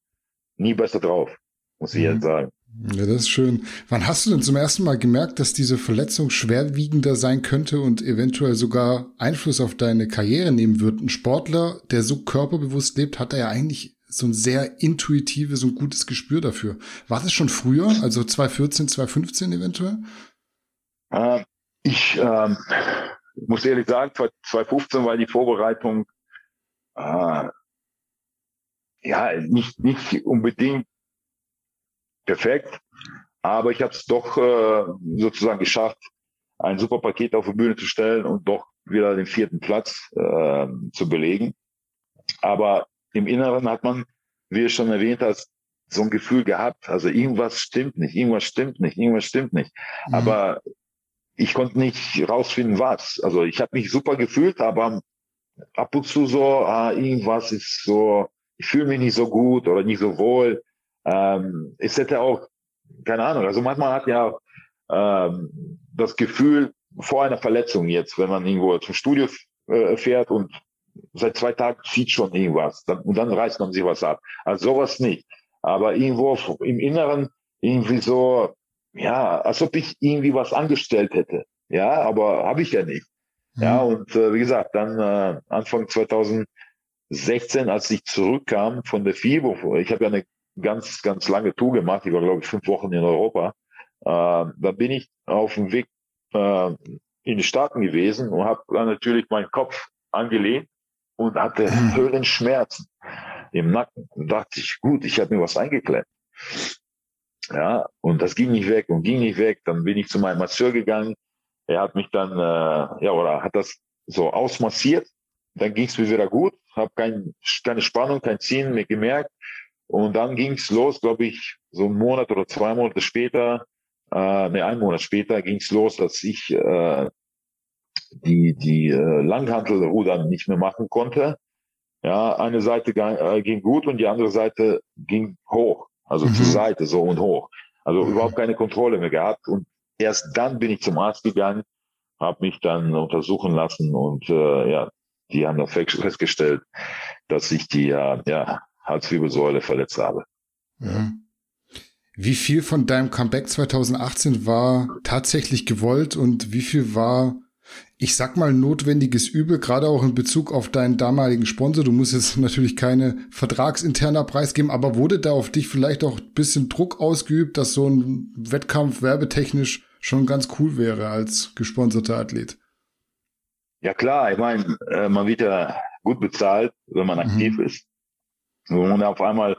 nie besser drauf, muss ich mhm. jetzt sagen. Ja, das ist schön. Wann hast du denn zum ersten Mal gemerkt, dass diese Verletzung schwerwiegender sein könnte und eventuell sogar Einfluss auf deine Karriere nehmen wird? Ein Sportler, der so körperbewusst lebt, hat er ja eigentlich so ein sehr intuitives und gutes Gespür dafür. War das schon früher, also 2014, 2015 eventuell? Äh, ich äh, muss ehrlich sagen, 2015 war die Vorbereitung äh, ja nicht, nicht unbedingt perfekt. Aber ich habe es doch äh, sozusagen geschafft, ein super Paket auf die Bühne zu stellen und doch wieder den vierten Platz äh, zu belegen. Aber im Inneren hat man, wie ich schon erwähnt hast, so ein Gefühl gehabt, also irgendwas stimmt nicht, irgendwas stimmt nicht, irgendwas stimmt nicht. Mhm. Aber ich konnte nicht rausfinden, was. Also ich habe mich super gefühlt, aber ab und zu so, ah, irgendwas ist so, ich fühle mich nicht so gut oder nicht so wohl. Ähm, es hätte auch, keine Ahnung, also manchmal hat ja ähm, das Gefühl vor einer Verletzung jetzt, wenn man irgendwo zum Studio äh, fährt und seit zwei Tagen zieht schon irgendwas dann, und dann reißt man sich was ab. Also sowas nicht. Aber irgendwo im Inneren irgendwie so, ja, als ob ich irgendwie was angestellt hätte. Ja, aber habe ich ja nicht. Mhm. Ja, und äh, wie gesagt, dann äh, Anfang 2016, als ich zurückkam von der FIBO, ich habe ja eine ganz, ganz lange Tour gemacht. Ich war, glaube ich, fünf Wochen in Europa. Äh, da bin ich auf dem Weg äh, in die Staaten gewesen und habe dann natürlich meinen Kopf angelehnt und hatte hm. Höhlenschmerzen im Nacken. Und dachte ich, gut, ich habe mir was eingeklemmt. Ja, und das ging nicht weg und ging nicht weg. Dann bin ich zu meinem Masseur gegangen. Er hat mich dann, äh, ja, oder hat das so ausmassiert. Dann ging es mir wieder gut, habe kein, keine Spannung, kein Ziehen mehr gemerkt. Und dann ging es los, glaube ich, so einen Monat oder zwei Monate später, äh, ne, einen Monat später ging es los, dass ich äh, die, die äh, Langhantelrudern nicht mehr machen konnte. Ja, eine Seite äh, ging gut und die andere Seite ging hoch, also mhm. zur Seite so und hoch. Also mhm. überhaupt keine Kontrolle mehr gehabt. Und erst dann bin ich zum Arzt gegangen, habe mich dann untersuchen lassen und äh, ja, die haben dann festgestellt, dass ich die äh, ja Halswirbelsäule verletzt habe. Mhm. Wie viel von deinem Comeback 2018 war tatsächlich gewollt und wie viel war, ich sag mal, notwendiges Übel, gerade auch in Bezug auf deinen damaligen Sponsor? Du musst jetzt natürlich keine vertragsinterner Preis geben, aber wurde da auf dich vielleicht auch ein bisschen Druck ausgeübt, dass so ein Wettkampf werbetechnisch schon ganz cool wäre als gesponserter Athlet? Ja klar, ich meine, äh, man wird ja gut bezahlt, wenn man mhm. aktiv ist. Und wenn man auf einmal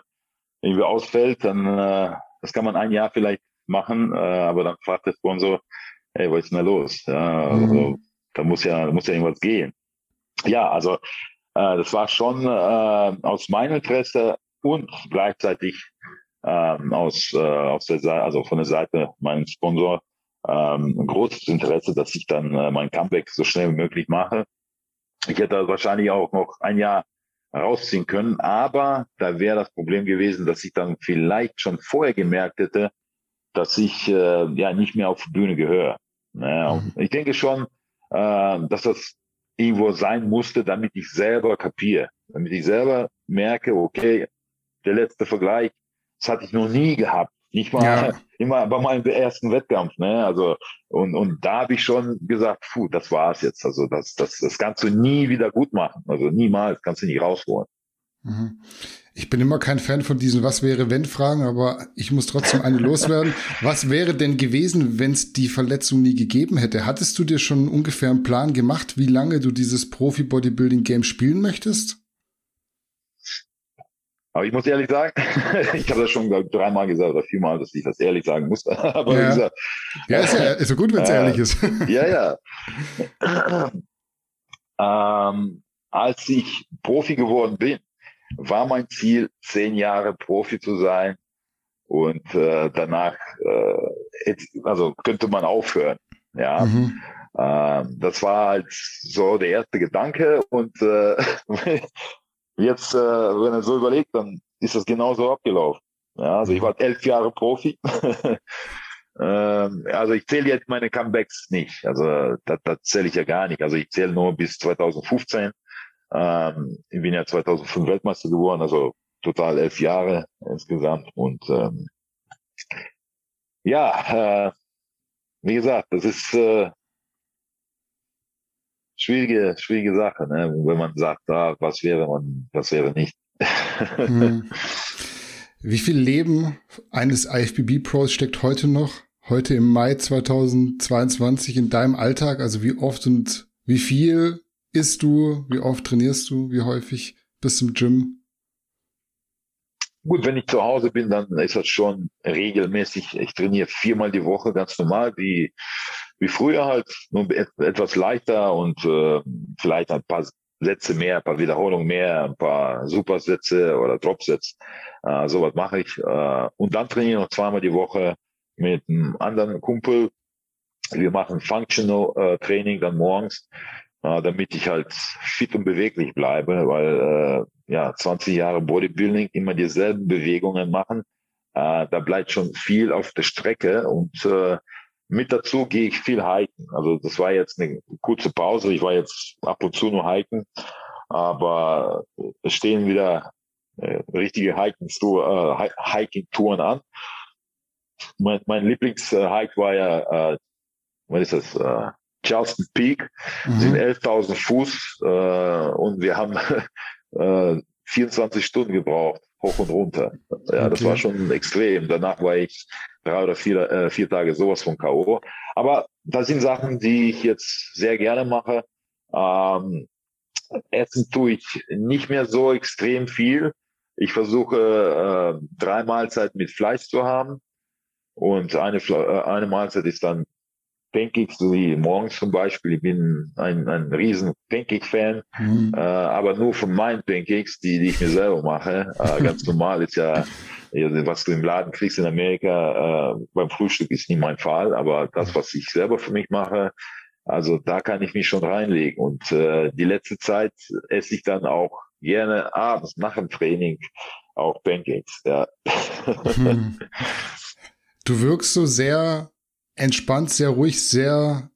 irgendwie ausfällt, dann äh, das kann man ein Jahr vielleicht machen, äh, aber dann fragt der Sponsor, hey, was ist denn da los? Ja, mhm. also, da muss ja, muss ja irgendwas gehen. Ja, also äh, das war schon äh, aus meinem Interesse und gleichzeitig ähm, aus, äh, aus der Seite, also von der Seite meines Sponsor ähm, ein großes Interesse, dass ich dann äh, mein Comeback so schnell wie möglich mache. Ich hätte wahrscheinlich auch noch ein Jahr rausziehen können, aber da wäre das Problem gewesen, dass ich dann vielleicht schon vorher gemerkt hätte, dass ich äh, ja nicht mehr auf die Bühne gehöre. Naja, mhm. Ich denke schon, äh, dass das irgendwo sein musste, damit ich selber kapiere, damit ich selber merke, okay, der letzte Vergleich, das hatte ich noch nie gehabt. Nicht mal ja. immer bei meinem ersten Wettkampf, ne? Also und und da habe ich schon gesagt, puh, das war's jetzt. Also das das das kannst du nie wieder gut machen. Also niemals kannst du nicht rausholen. Mhm. Ich bin immer kein Fan von diesen Was wäre wenn Fragen, aber ich muss trotzdem eine loswerden. Was wäre denn gewesen, wenn es die Verletzung nie gegeben hätte? Hattest du dir schon ungefähr einen Plan gemacht, wie lange du dieses Profi-Bodybuilding-Game spielen möchtest? Aber ich muss ehrlich sagen, ich habe das schon glaub, dreimal gesagt oder viermal, dass ich das ehrlich sagen muss. Aber ja, gesagt, ja ist, ja, ist so gut, wenn es äh, ehrlich ist. ja, ja. ähm, als ich Profi geworden bin, war mein Ziel, zehn Jahre Profi zu sein und äh, danach, äh, also könnte man aufhören. Ja, mhm. ähm, das war halt so der erste Gedanke und äh, jetzt, äh, wenn er so überlegt, dann ist das genauso abgelaufen. Ja, also ich war elf Jahre Profi. ähm, also ich zähle jetzt meine Comebacks nicht. Also das, das zähle ich ja gar nicht. Also ich zähle nur bis 2015. Ähm, ich bin ja 2005 Weltmeister geworden, also total elf Jahre insgesamt. Und ähm, ja, äh, wie gesagt, das ist äh, schwierige, schwierige Sache, ne? wenn man sagt, ah, was wäre man, was wäre nicht. hm. Wie viel Leben eines IFBB-Pros steckt heute noch, heute im Mai 2022 in deinem Alltag? Also wie oft und wie viel isst du? Wie oft trainierst du? Wie häufig bist du im Gym? Gut, wenn ich zu Hause bin, dann ist das schon regelmäßig. Ich trainiere viermal die Woche ganz normal, wie, wie früher halt, nur etwas leichter und äh, vielleicht ein paar Sätze mehr, ein paar Wiederholungen mehr, ein paar Supersätze oder Dropsätze. Äh, sowas mache ich. Äh, und dann trainiere ich noch zweimal die Woche mit einem anderen Kumpel. Wir machen Functional äh, Training dann morgens äh, damit ich halt fit und beweglich bleibe, weil äh, ja 20 Jahre Bodybuilding immer dieselben Bewegungen machen, äh, da bleibt schon viel auf der Strecke und äh, mit dazu gehe ich viel hiken. Also das war jetzt eine kurze Pause. Ich war jetzt ab und zu nur hiken, aber es stehen wieder äh, richtige Hiking-Touren äh, Hiking an. Mein, mein Lieblings-Hike war ja, äh, was ist das? Äh, Charleston Peak, mhm. sind 11.000 Fuß äh, und wir haben äh, 24 Stunden gebraucht, hoch und runter. Ja, okay. das war schon extrem. Danach war ich drei oder vier, äh, vier Tage sowas von K.O. Aber das sind Sachen, die ich jetzt sehr gerne mache. Ähm, Essen tue ich nicht mehr so extrem viel. Ich versuche äh, drei Mahlzeiten mit Fleisch zu haben und eine, äh, eine Mahlzeit ist dann Pancakes, so wie morgens zum Beispiel. Ich bin ein, ein riesen Pancake-Fan, mhm. äh, aber nur von meinen Pancakes, die, die ich mir selber mache. Äh, ganz normal ist ja, was du im Laden kriegst in Amerika, äh, beim Frühstück ist nie mein Fall, aber das, was ich selber für mich mache, also da kann ich mich schon reinlegen. Und äh, die letzte Zeit esse ich dann auch gerne abends nach dem Training auch Pancakes. Ja. Hm. Du wirkst so sehr entspannt, sehr ruhig, sehr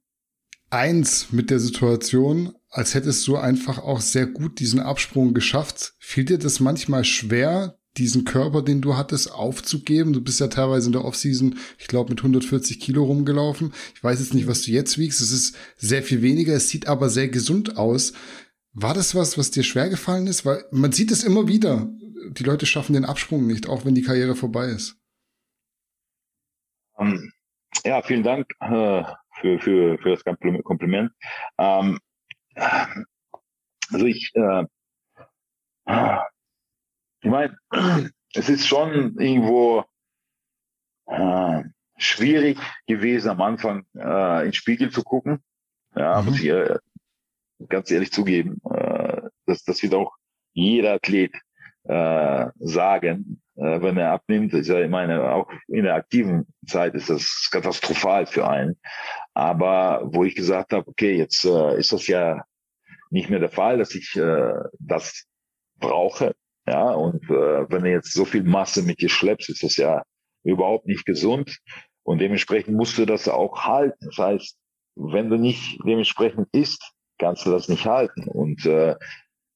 eins mit der Situation, als hättest du einfach auch sehr gut diesen Absprung geschafft. Fiel dir das manchmal schwer, diesen Körper, den du hattest, aufzugeben? Du bist ja teilweise in der Offseason, ich glaube, mit 140 Kilo rumgelaufen. Ich weiß jetzt nicht, was du jetzt wiegst. Es ist sehr viel weniger. Es sieht aber sehr gesund aus. War das was, was dir schwer gefallen ist? Weil man sieht es immer wieder. Die Leute schaffen den Absprung nicht, auch wenn die Karriere vorbei ist. Ähm, ja, vielen Dank äh, für, für, für das Kompliment. Ähm, also ich, äh, Ich meine, es ist schon irgendwo äh, schwierig gewesen, am Anfang äh, ins Spiegel zu gucken. Ja, mhm. muss ich äh, ganz ehrlich zugeben. Äh, das, das wird auch jeder Athlet äh, sagen, wenn er abnimmt. Ist ja, ich meine, auch in der aktiven Zeit ist das katastrophal für einen. Aber wo ich gesagt habe, okay, jetzt äh, ist das ja nicht mehr der Fall, dass ich äh, das brauche. Ja, und äh, wenn du jetzt so viel Masse mit dir schleppst, ist das ja überhaupt nicht gesund. Und dementsprechend musst du das auch halten. Das heißt, wenn du nicht dementsprechend isst, kannst du das nicht halten. Und äh, äh,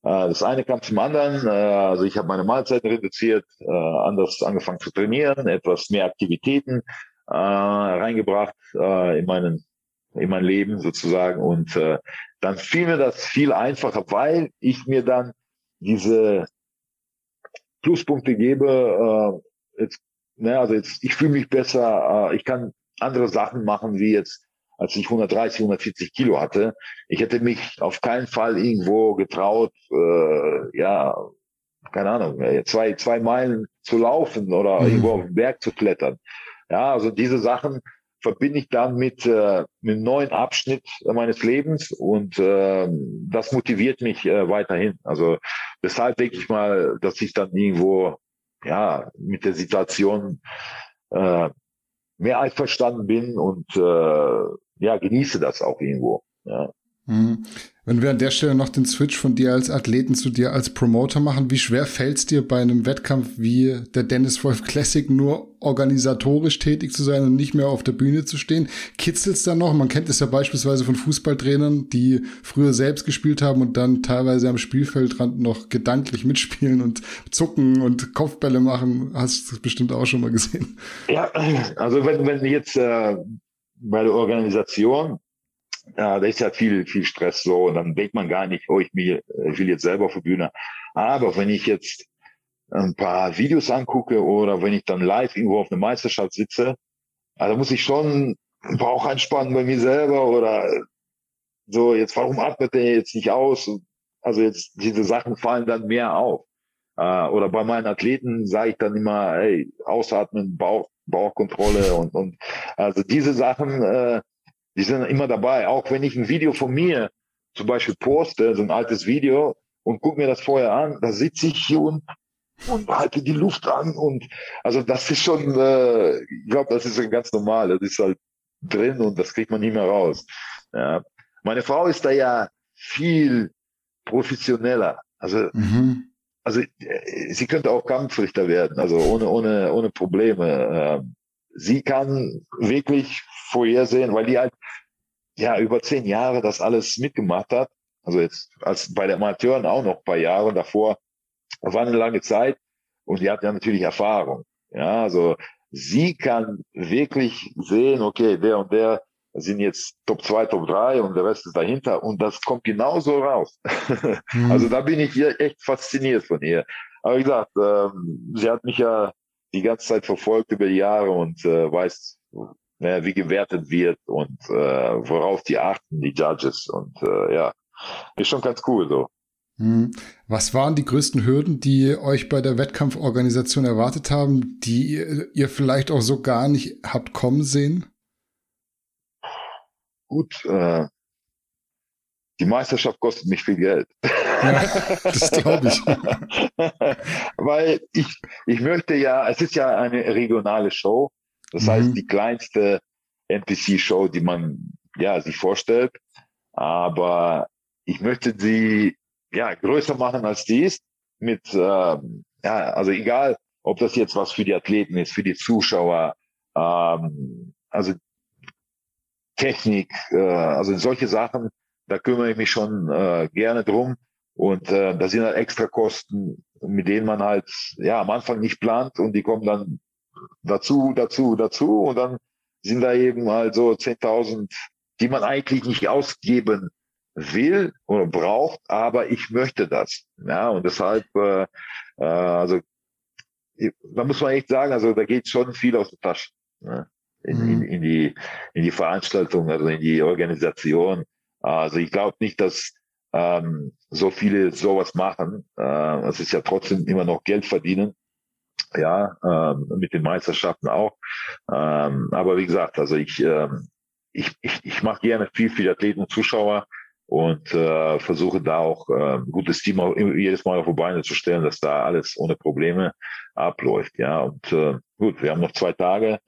das eine kam zum anderen. Äh, also ich habe meine Mahlzeiten reduziert, äh, anders angefangen zu trainieren, etwas mehr Aktivitäten reingebracht in meinen in mein Leben sozusagen und dann fiel mir das viel einfacher, weil ich mir dann diese Pluspunkte gebe. jetzt, ne, also jetzt ich fühle mich besser, ich kann andere Sachen machen wie jetzt als ich 130, 140 Kilo hatte. Ich hätte mich auf keinen Fall irgendwo getraut, äh, ja, keine Ahnung, äh, zwei, zwei Meilen zu laufen oder mhm. irgendwo auf den Berg zu klettern. Ja, also diese Sachen verbinde ich dann mit, äh, mit einem neuen Abschnitt meines Lebens und äh, das motiviert mich äh, weiterhin. Also deshalb denke ich mal, dass ich dann irgendwo ja mit der Situation äh, mehr einverstanden bin und äh, ja, genieße das auch irgendwo. Ja. Mhm. Wenn wir an der Stelle noch den Switch von dir als Athleten zu dir als Promoter machen, wie schwer fällt es dir bei einem Wettkampf wie der Dennis Wolf Classic nur organisatorisch tätig zu sein und nicht mehr auf der Bühne zu stehen? Kitzelt es dann noch? Man kennt es ja beispielsweise von Fußballtrainern, die früher selbst gespielt haben und dann teilweise am Spielfeldrand noch gedanklich mitspielen und zucken und Kopfbälle machen. Hast du bestimmt auch schon mal gesehen. Ja, also wenn, wenn jetzt äh, bei der Organisation, ja, da ist ja viel, viel Stress so und dann denkt man gar nicht, oh, ich will, ich will jetzt selber auf der Bühne. Aber wenn ich jetzt ein paar Videos angucke oder wenn ich dann live irgendwo auf einer Meisterschaft sitze, also muss ich schon Bauch anspannen bei mir selber oder so, jetzt warum atmet der jetzt nicht aus? Also jetzt diese Sachen fallen dann mehr auf. Äh, oder bei meinen Athleten sage ich dann immer, hey, ausatmen, Bauch, Bauchkontrolle und, und also diese Sachen, äh, die sind immer dabei. Auch wenn ich ein Video von mir zum Beispiel poste, so ein altes Video und guck mir das vorher an, da sitze ich hier und, und halte die Luft an und also das ist schon, äh, ich glaube, das ist ganz normal. Das ist halt drin und das kriegt man nie mehr raus. Ja. Meine Frau ist da ja viel professioneller. Also mhm also äh, sie könnte auch Kampfrichter werden, also ohne, ohne, ohne Probleme. Ähm, sie kann wirklich vorhersehen, weil die halt ja über zehn Jahre das alles mitgemacht hat. Also jetzt als bei der Amateuren auch noch ein paar Jahre davor war eine lange Zeit und die hat ja natürlich Erfahrung. Ja, also sie kann wirklich sehen, okay, der und der sind jetzt Top 2, Top 3 und der Rest ist dahinter und das kommt genauso raus. mhm. Also da bin ich hier echt fasziniert von ihr. Aber wie gesagt, ähm, sie hat mich ja die ganze Zeit verfolgt über die Jahre und äh, weiß, äh, wie gewertet wird und äh, worauf die achten, die Judges. Und äh, ja, ist schon ganz cool so. Mhm. Was waren die größten Hürden, die euch bei der Wettkampforganisation erwartet haben, die ihr vielleicht auch so gar nicht habt kommen sehen? Gut, äh, die Meisterschaft kostet mich viel Geld. Ja, das glaube ich. Weil ich, ich möchte ja, es ist ja eine regionale Show. Das mhm. heißt, die kleinste NPC-Show, die man ja sich vorstellt. Aber ich möchte sie ja größer machen als die ist. Mit ähm, ja, also egal, ob das jetzt was für die Athleten ist, für die Zuschauer. Ähm, also Technik, äh, also solche Sachen, da kümmere ich mich schon äh, gerne drum. Und äh, da sind halt extra Kosten, mit denen man halt ja am Anfang nicht plant und die kommen dann dazu, dazu, dazu und dann sind da eben halt so 10.000, die man eigentlich nicht ausgeben will oder braucht, aber ich möchte das. Ja, und deshalb, äh, äh, also da muss man echt sagen, also da geht schon viel aus der Tasche. Ne? In, in, mhm. in, die, in die Veranstaltung, also in die Organisation. Also ich glaube nicht, dass ähm, so viele sowas machen. Äh, es ist ja trotzdem immer noch Geld verdienen. Ja, ähm, mit den Meisterschaften auch. Ähm, aber wie gesagt, also ich, ähm, ich, ich, ich mache gerne viel für die Athleten und Zuschauer und äh, versuche da auch äh, gutes Team auch jedes Mal auf die Beine zu stellen, dass da alles ohne Probleme abläuft. Ja, und äh, gut, wir haben noch zwei Tage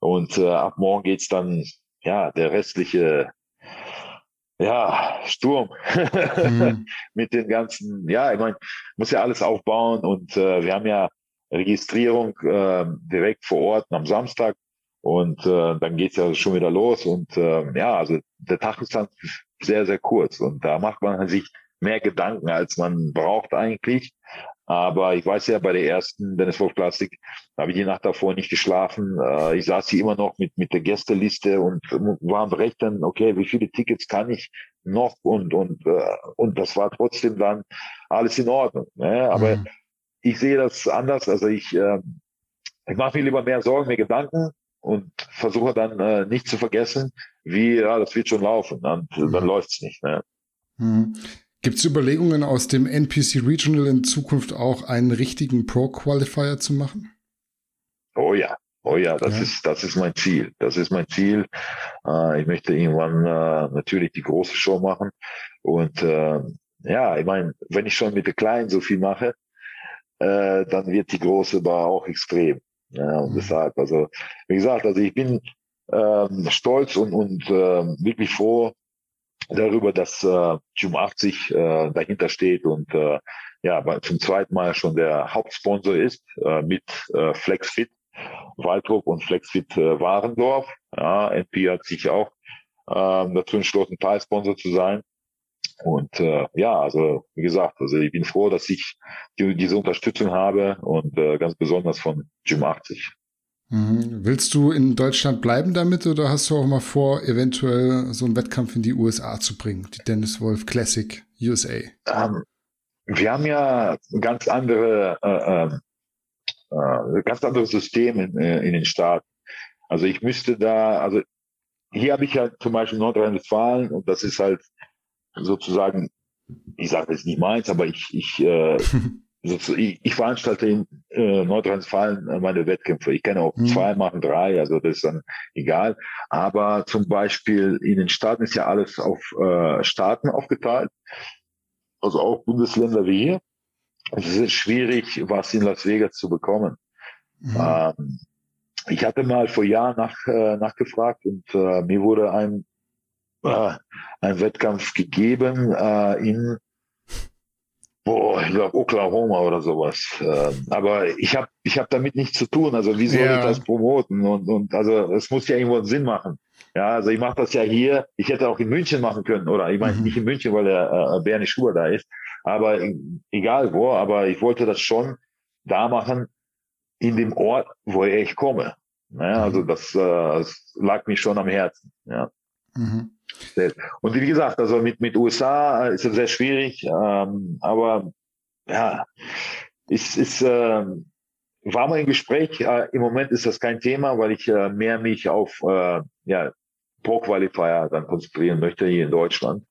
und äh, ab morgen geht's dann ja der restliche ja, Sturm mhm. mit den ganzen, ja, ich meine, muss ja alles aufbauen und äh, wir haben ja Registrierung äh, direkt vor Ort am Samstag und äh, dann geht's ja schon wieder los und äh, ja, also der Tag ist dann sehr, sehr kurz und da macht man sich mehr Gedanken, als man braucht eigentlich. Aber ich weiß ja, bei der ersten Dennis Wolf Classic habe ich die Nacht davor nicht geschlafen. Äh, ich saß hier immer noch mit, mit der Gästeliste und war am Rechnen, okay, wie viele Tickets kann ich noch? Und, und, äh, und das war trotzdem dann alles in Ordnung. Ne? Aber mhm. ich sehe das anders. Also ich, äh, ich mache mir lieber mehr Sorgen, mehr Gedanken und versuche dann äh, nicht zu vergessen, wie, ja, das wird schon laufen. Und mhm. dann läuft's nicht. Ne? Mhm. Gibt es Überlegungen aus dem NPC Regional in Zukunft auch einen richtigen Pro-Qualifier zu machen? Oh ja, oh ja, das ja. ist das ist mein Ziel. Das ist mein Ziel. Äh, ich möchte irgendwann äh, natürlich die große Show machen und äh, ja, ich meine, wenn ich schon mit der Kleinen so viel mache, dann wird die große aber auch extrem. Ja, und mhm. deshalb, also wie gesagt, also ich bin ähm, stolz und und äh, wirklich froh, darüber, dass äh, Jum 80 äh, dahinter steht und äh, ja, zum zweiten Mal schon der Hauptsponsor ist äh, mit äh, FlexFit Waldrop und FlexFit äh, Warendorf. Ja, NP hat sich auch äh, dazu entschlossen, Teilsponsor zu sein. Und äh, ja, also wie gesagt, also ich bin froh, dass ich die, diese Unterstützung habe und äh, ganz besonders von Gym 80. Mhm. Willst du in Deutschland bleiben damit oder hast du auch mal vor, eventuell so einen Wettkampf in die USA zu bringen, die Dennis Wolf Classic USA? Ähm, wir haben ja ganz andere, äh, ähm, äh, ganz anderes System in, äh, in den Staaten. Also ich müsste da, also hier habe ich ja zum Beispiel Nordrhein-Westfalen und das ist halt sozusagen, ich sage jetzt nicht meins, aber ich, ich äh, ich, veranstalte in äh, Nordrhein-Westfalen äh, meine Wettkämpfe. Ich kann auch mhm. zwei machen, drei, also das ist dann egal. Aber zum Beispiel in den Staaten ist ja alles auf äh, Staaten aufgeteilt, also auch Bundesländer wie hier. Es ist schwierig, was in Las Vegas zu bekommen. Mhm. Ähm, ich hatte mal vor Jahren nach, äh, nachgefragt und äh, mir wurde ein, äh, ein Wettkampf gegeben äh, in ich glaube Oklahoma oder sowas. Ähm, aber ich habe ich hab damit nichts zu tun. Also wie soll ja. ich das promoten? Und, und also es muss ja irgendwo einen Sinn machen. Ja, also ich mache das ja hier. Ich hätte auch in München machen können, oder ich meine mhm. nicht in München, weil der äh, Bernie Schuber da ist. Aber egal wo, aber ich wollte das schon da machen, in dem Ort, woher ich komme. Ja, also mhm. das, äh, das lag mir schon am Herzen. Ja. Mhm. Und wie gesagt, also mit, mit USA ist es sehr schwierig, ähm, aber ja, ist, ist, äh, war mal im Gespräch. Äh, Im Moment ist das kein Thema, weil ich äh, mehr mich auf äh, ja, Pro-Qualifier dann konzentrieren möchte hier in Deutschland.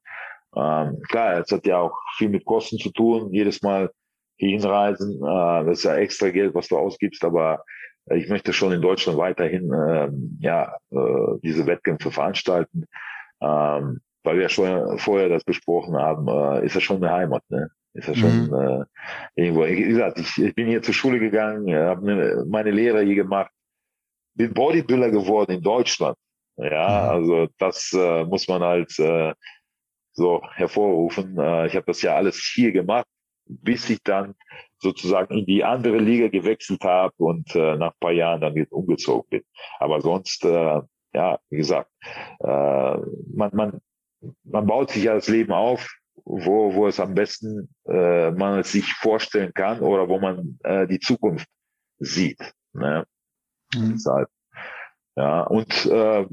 Ähm, klar, es hat ja auch viel mit Kosten zu tun, jedes Mal hier hinreisen. Äh, das ist ja extra Geld, was du ausgibst, aber ich möchte schon in Deutschland weiterhin äh, ja, äh, diese Wettkämpfe veranstalten ähm, weil wir ja schon vorher das besprochen haben, äh, ist das schon eine Heimat, ne? Ist das schon mhm. äh, irgendwo. Wie gesagt, ich, ich bin hier zur Schule gegangen, habe ne, meine Lehre hier gemacht, bin Bodybuilder geworden in Deutschland. Ja, mhm. also das äh, muss man halt äh, so hervorrufen. Äh, ich habe das ja alles hier gemacht, bis ich dann sozusagen in die andere Liga gewechselt habe und äh, nach paar Jahren dann umgezogen bin. Aber sonst äh, ja, wie gesagt, äh, man, man, man baut sich ja das Leben auf, wo, wo es am besten äh, man es sich vorstellen kann oder wo man äh, die Zukunft sieht. Ne? Mhm. Deshalb. Ja, und äh,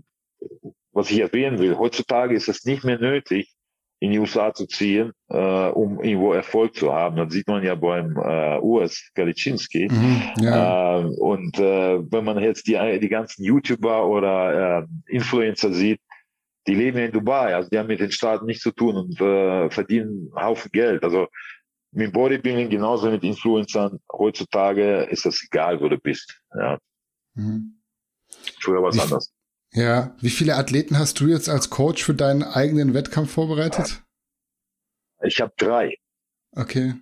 was ich erwähnen will, heutzutage ist es nicht mehr nötig, in die USA zu ziehen, äh, um irgendwo Erfolg zu haben. Das sieht man ja beim äh, US Galicinski. Mhm, ja. äh, und äh, wenn man jetzt die, die ganzen YouTuber oder äh, Influencer sieht, die leben in Dubai, also die haben mit den Staaten nichts zu tun und äh, verdienen einen Haufen Geld. Also mit Bodybuilding genauso mit Influencern heutzutage ist das egal, wo du bist. Ja. Mhm. Früher war es anders. Ja, wie viele Athleten hast du jetzt als Coach für deinen eigenen Wettkampf vorbereitet? Ich habe drei. Okay.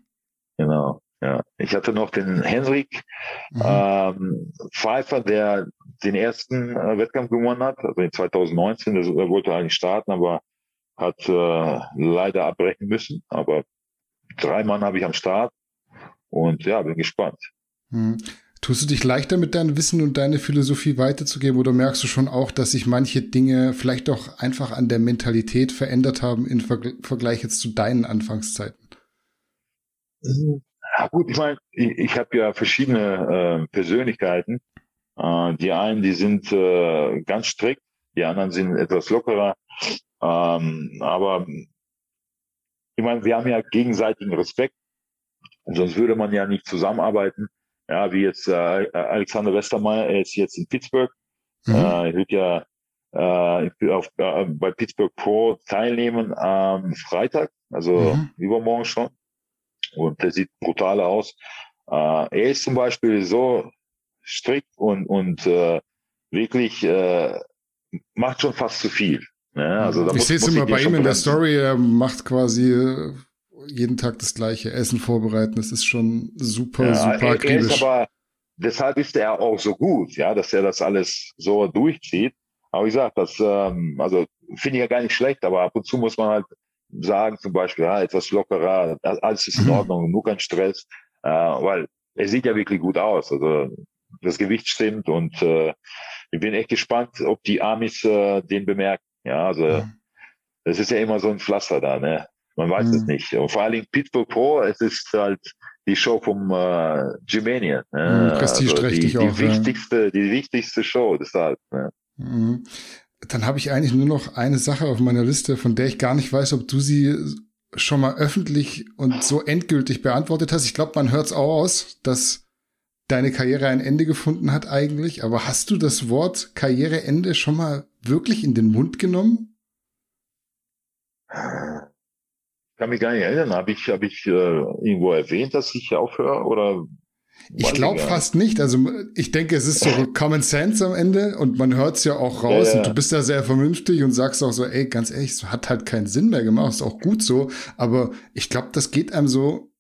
Genau. Ja, ich hatte noch den Henrik mhm. ähm, Pfeiffer, der den ersten äh, Wettkampf gewonnen hat, also in 2019. Der, der wollte eigentlich starten, aber hat äh, leider abbrechen müssen. Aber drei Mann habe ich am Start und ja, bin gespannt. Mhm. Tust du dich leichter mit deinem Wissen und deine Philosophie weiterzugeben oder merkst du schon auch, dass sich manche Dinge vielleicht doch einfach an der Mentalität verändert haben im Vergleich jetzt zu deinen Anfangszeiten? Ja, gut, ich meine, ich, ich habe ja verschiedene äh, Persönlichkeiten. Äh, die einen, die sind äh, ganz strikt, die anderen sind etwas lockerer. Ähm, aber ich meine, wir haben ja gegenseitigen Respekt. Sonst würde man ja nicht zusammenarbeiten. Ja, wie jetzt äh, Alexander Westermeier, er ist jetzt in Pittsburgh. Mhm. Äh, er wird ja äh, auf, äh, bei Pittsburgh Pro teilnehmen am Freitag, also mhm. übermorgen schon. Und der sieht brutal aus. Äh, er ist zum Beispiel so strikt und, und äh, wirklich äh, macht schon fast zu viel. Ja, also ich sehe es immer bei ihm in der Story, er macht quasi äh, jeden Tag das gleiche Essen vorbereiten. Das ist schon super, ja, super er, er ist aber, deshalb ist er auch so gut, ja, dass er das alles so durchzieht. Aber wie gesagt, das, ähm, also finde ich ja gar nicht schlecht, aber ab und zu muss man halt sagen, zum Beispiel, ja, etwas lockerer, alles ist in mhm. Ordnung, nur kein Stress, äh, weil er sieht ja wirklich gut aus. Also das Gewicht stimmt und äh, ich bin echt gespannt, ob die Amis äh, den bemerken. Ja, also mhm. das ist ja immer so ein Pflaster da, ne? Man weiß mhm. es nicht. Und vor allen Dingen Pitbull Pro, es ist halt die Show vom äh, Gymanian. Ne? Mhm, also die, die auch. Wichtigste, ja. Die wichtigste Show deshalb. Ne? Dann habe ich eigentlich nur noch eine Sache auf meiner Liste, von der ich gar nicht weiß, ob du sie schon mal öffentlich und so endgültig beantwortet hast. Ich glaube, man hört es auch aus, dass deine Karriere ein Ende gefunden hat eigentlich. Aber hast du das Wort Karriereende schon mal wirklich in den Mund genommen? kann mich gar nicht erinnern. Habe ich, hab ich äh, irgendwo erwähnt, dass ich aufhöre? Oder ich glaube fast nicht. Also ich denke, es ist so Common Sense am Ende und man hört es ja auch raus. Ja, ja. Und du bist da sehr vernünftig und sagst auch so, ey, ganz ehrlich, es hat halt keinen Sinn mehr gemacht, ist auch gut so. Aber ich glaube, das geht einem so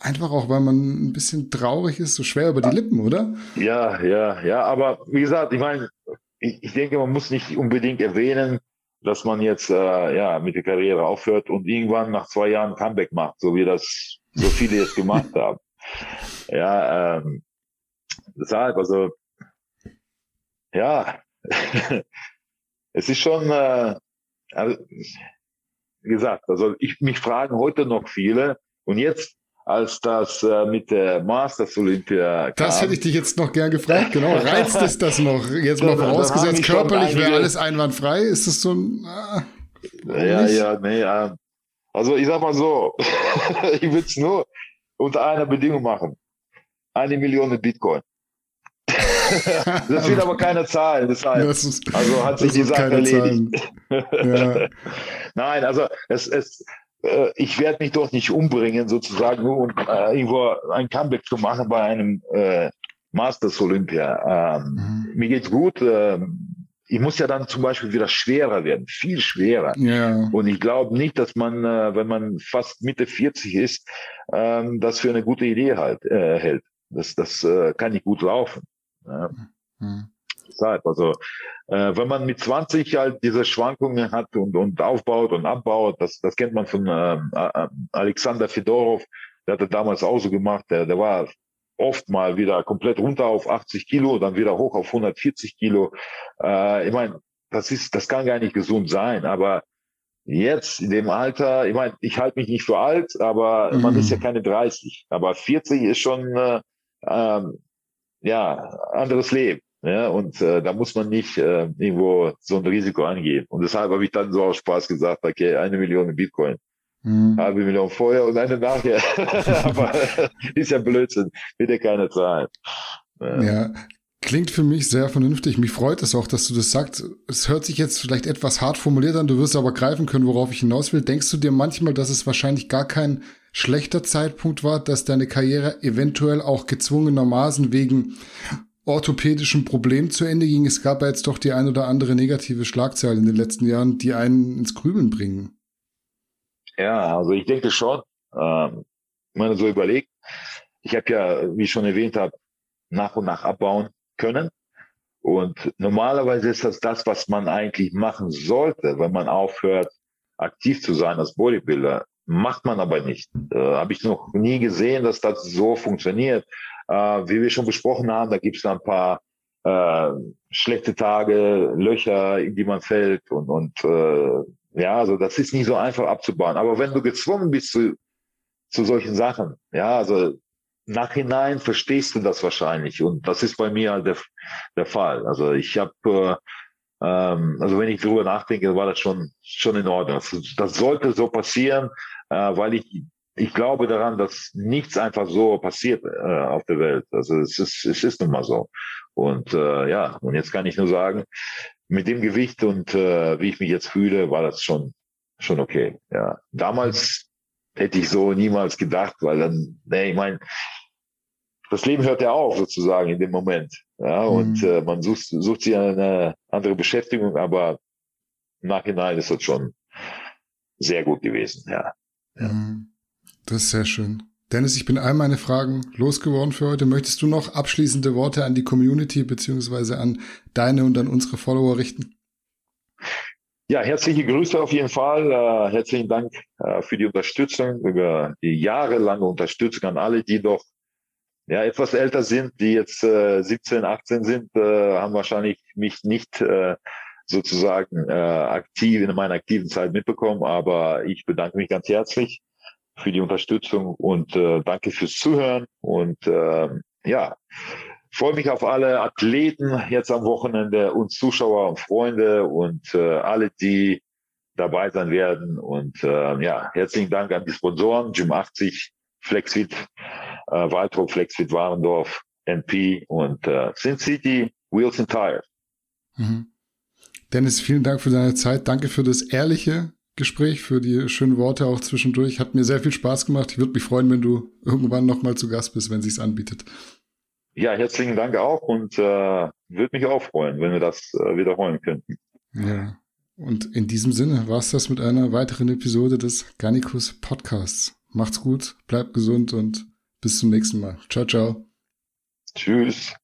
einfach auch, weil man ein bisschen traurig ist, so schwer über die Lippen, oder? Ja, ja, ja. Aber wie gesagt, ich meine, ich, ich denke, man muss nicht unbedingt erwähnen, dass man jetzt äh, ja mit der Karriere aufhört und irgendwann nach zwei Jahren Comeback macht, so wie das so viele jetzt gemacht haben. Ja, ähm, deshalb, also ja, es ist schon, äh, also, wie gesagt, also ich mich fragen heute noch viele und jetzt als das äh, mit der Masters Olympia kam. Das hätte ich dich jetzt noch gern gefragt, genau. Reizt es das noch? Jetzt mal vorausgesetzt, körperlich wäre alles einwandfrei. Ist das so ein... Ah, ja, nicht? ja, nee. Äh, also ich sag mal so, ich würde es nur unter einer Bedingung machen. Eine Million Bitcoin. das wird aber keine Zahlen, deshalb. Ist, also hat sich die Sache erledigt. Ja. Nein, also es, es, äh, ich werde mich doch nicht umbringen, sozusagen, nur um äh, irgendwo ein Comeback zu machen bei einem äh, Masters Olympia. Ähm, mhm. Mir geht's gut. Äh, ich muss ja dann zum Beispiel wieder schwerer werden, viel schwerer. Ja. Und ich glaube nicht, dass man, äh, wenn man fast Mitte 40 ist, ähm, das für eine gute Idee halt äh, hält. Das, das äh, kann nicht gut laufen. Ja. Mhm. Deshalb, also äh, wenn man mit 20 halt diese Schwankungen hat und, und aufbaut und abbaut, das, das kennt man von äh, Alexander Fedorov, der hatte damals auch so gemacht, der, der war oft mal wieder komplett runter auf 80 Kilo, dann wieder hoch auf 140 Kilo. Äh, ich meine, das ist, das kann gar nicht gesund sein, aber jetzt in dem Alter, ich meine, ich halte mich nicht für alt, aber mhm. man ist ja keine 30, aber 40 ist schon äh, ähm, ja anderes Leben. Ja, und äh, da muss man nicht äh, irgendwo so ein Risiko angehen. Und deshalb habe ich dann so aus Spaß gesagt, okay, eine Million Bitcoin. Mhm. Halbe Million vorher und eine nachher. Aber ist ja Blödsinn. Wird ja keine Zahlen. Ja. ja. Klingt für mich sehr vernünftig. Mich freut es auch, dass du das sagst. Es hört sich jetzt vielleicht etwas hart formuliert an, du wirst aber greifen können, worauf ich hinaus will. Denkst du dir manchmal, dass es wahrscheinlich gar kein schlechter Zeitpunkt war, dass deine Karriere eventuell auch gezwungenermaßen wegen orthopädischen Problemen zu Ende ging? Es gab ja jetzt doch die ein oder andere negative Schlagzeile in den letzten Jahren, die einen ins Grübeln bringen. Ja, also ich denke schon, ähm, wenn man so überlegt, ich habe ja, wie ich schon erwähnt habe, nach und nach abbauen können. Und normalerweise ist das das, was man eigentlich machen sollte, wenn man aufhört, aktiv zu sein als Bodybuilder. Macht man aber nicht. Äh, Habe ich noch nie gesehen, dass das so funktioniert. Äh, wie wir schon besprochen haben, da gibt es ein paar äh, schlechte Tage, Löcher, in die man fällt und, und äh, ja, also das ist nicht so einfach abzubauen. Aber wenn du gezwungen bist zu, zu solchen Sachen, ja, also Nachhinein verstehst du das wahrscheinlich und das ist bei mir halt der, der Fall. Also ich habe, äh, ähm, also wenn ich drüber nachdenke, war das schon schon in Ordnung. Das, das sollte so passieren, äh, weil ich ich glaube daran, dass nichts einfach so passiert äh, auf der Welt. Also es ist es ist nun mal so. Und äh, ja, und jetzt kann ich nur sagen, mit dem Gewicht und äh, wie ich mich jetzt fühle, war das schon schon okay. Ja, damals hätte ich so niemals gedacht, weil dann, nee, ich meine, das Leben hört ja auf sozusagen in dem Moment. Ja, und mhm. äh, man sucht, sucht sich eine andere Beschäftigung, aber im Nachhinein ist das schon sehr gut gewesen, ja. ja. Mhm. Das ist sehr schön. Dennis, ich bin all meine Fragen losgeworden für heute. Möchtest du noch abschließende Worte an die Community beziehungsweise an deine und an unsere Follower richten? Ja, herzliche Grüße auf jeden Fall. Äh, herzlichen Dank äh, für die Unterstützung, über die jahrelange Unterstützung an alle, die doch ja etwas älter sind, die jetzt äh, 17, 18 sind, äh, haben wahrscheinlich mich nicht äh, sozusagen äh, aktiv in meiner aktiven Zeit mitbekommen. Aber ich bedanke mich ganz herzlich für die Unterstützung und äh, danke fürs Zuhören und äh, ja, freue mich auf alle Athleten jetzt am Wochenende und Zuschauer und Freunde und äh, alle, die dabei sein werden. Und äh, ja, herzlichen Dank an die Sponsoren, Gym 80, Flexfit, äh, Waldrop, Flexfit Warendorf, NP und äh, Sin City, Wheels and Tires. Mhm. Dennis, vielen Dank für deine Zeit. Danke für das ehrliche Gespräch, für die schönen Worte auch zwischendurch. Hat mir sehr viel Spaß gemacht. Ich würde mich freuen, wenn du irgendwann nochmal zu Gast bist, wenn sich's anbietet. Ja, herzlichen Dank auch und äh, würde mich auch freuen, wenn wir das äh, wiederholen könnten. Ja. Und in diesem Sinne war es das mit einer weiteren Episode des Garnicus Podcasts. Macht's gut, bleibt gesund und bis zum nächsten Mal. Ciao, ciao. Tschüss.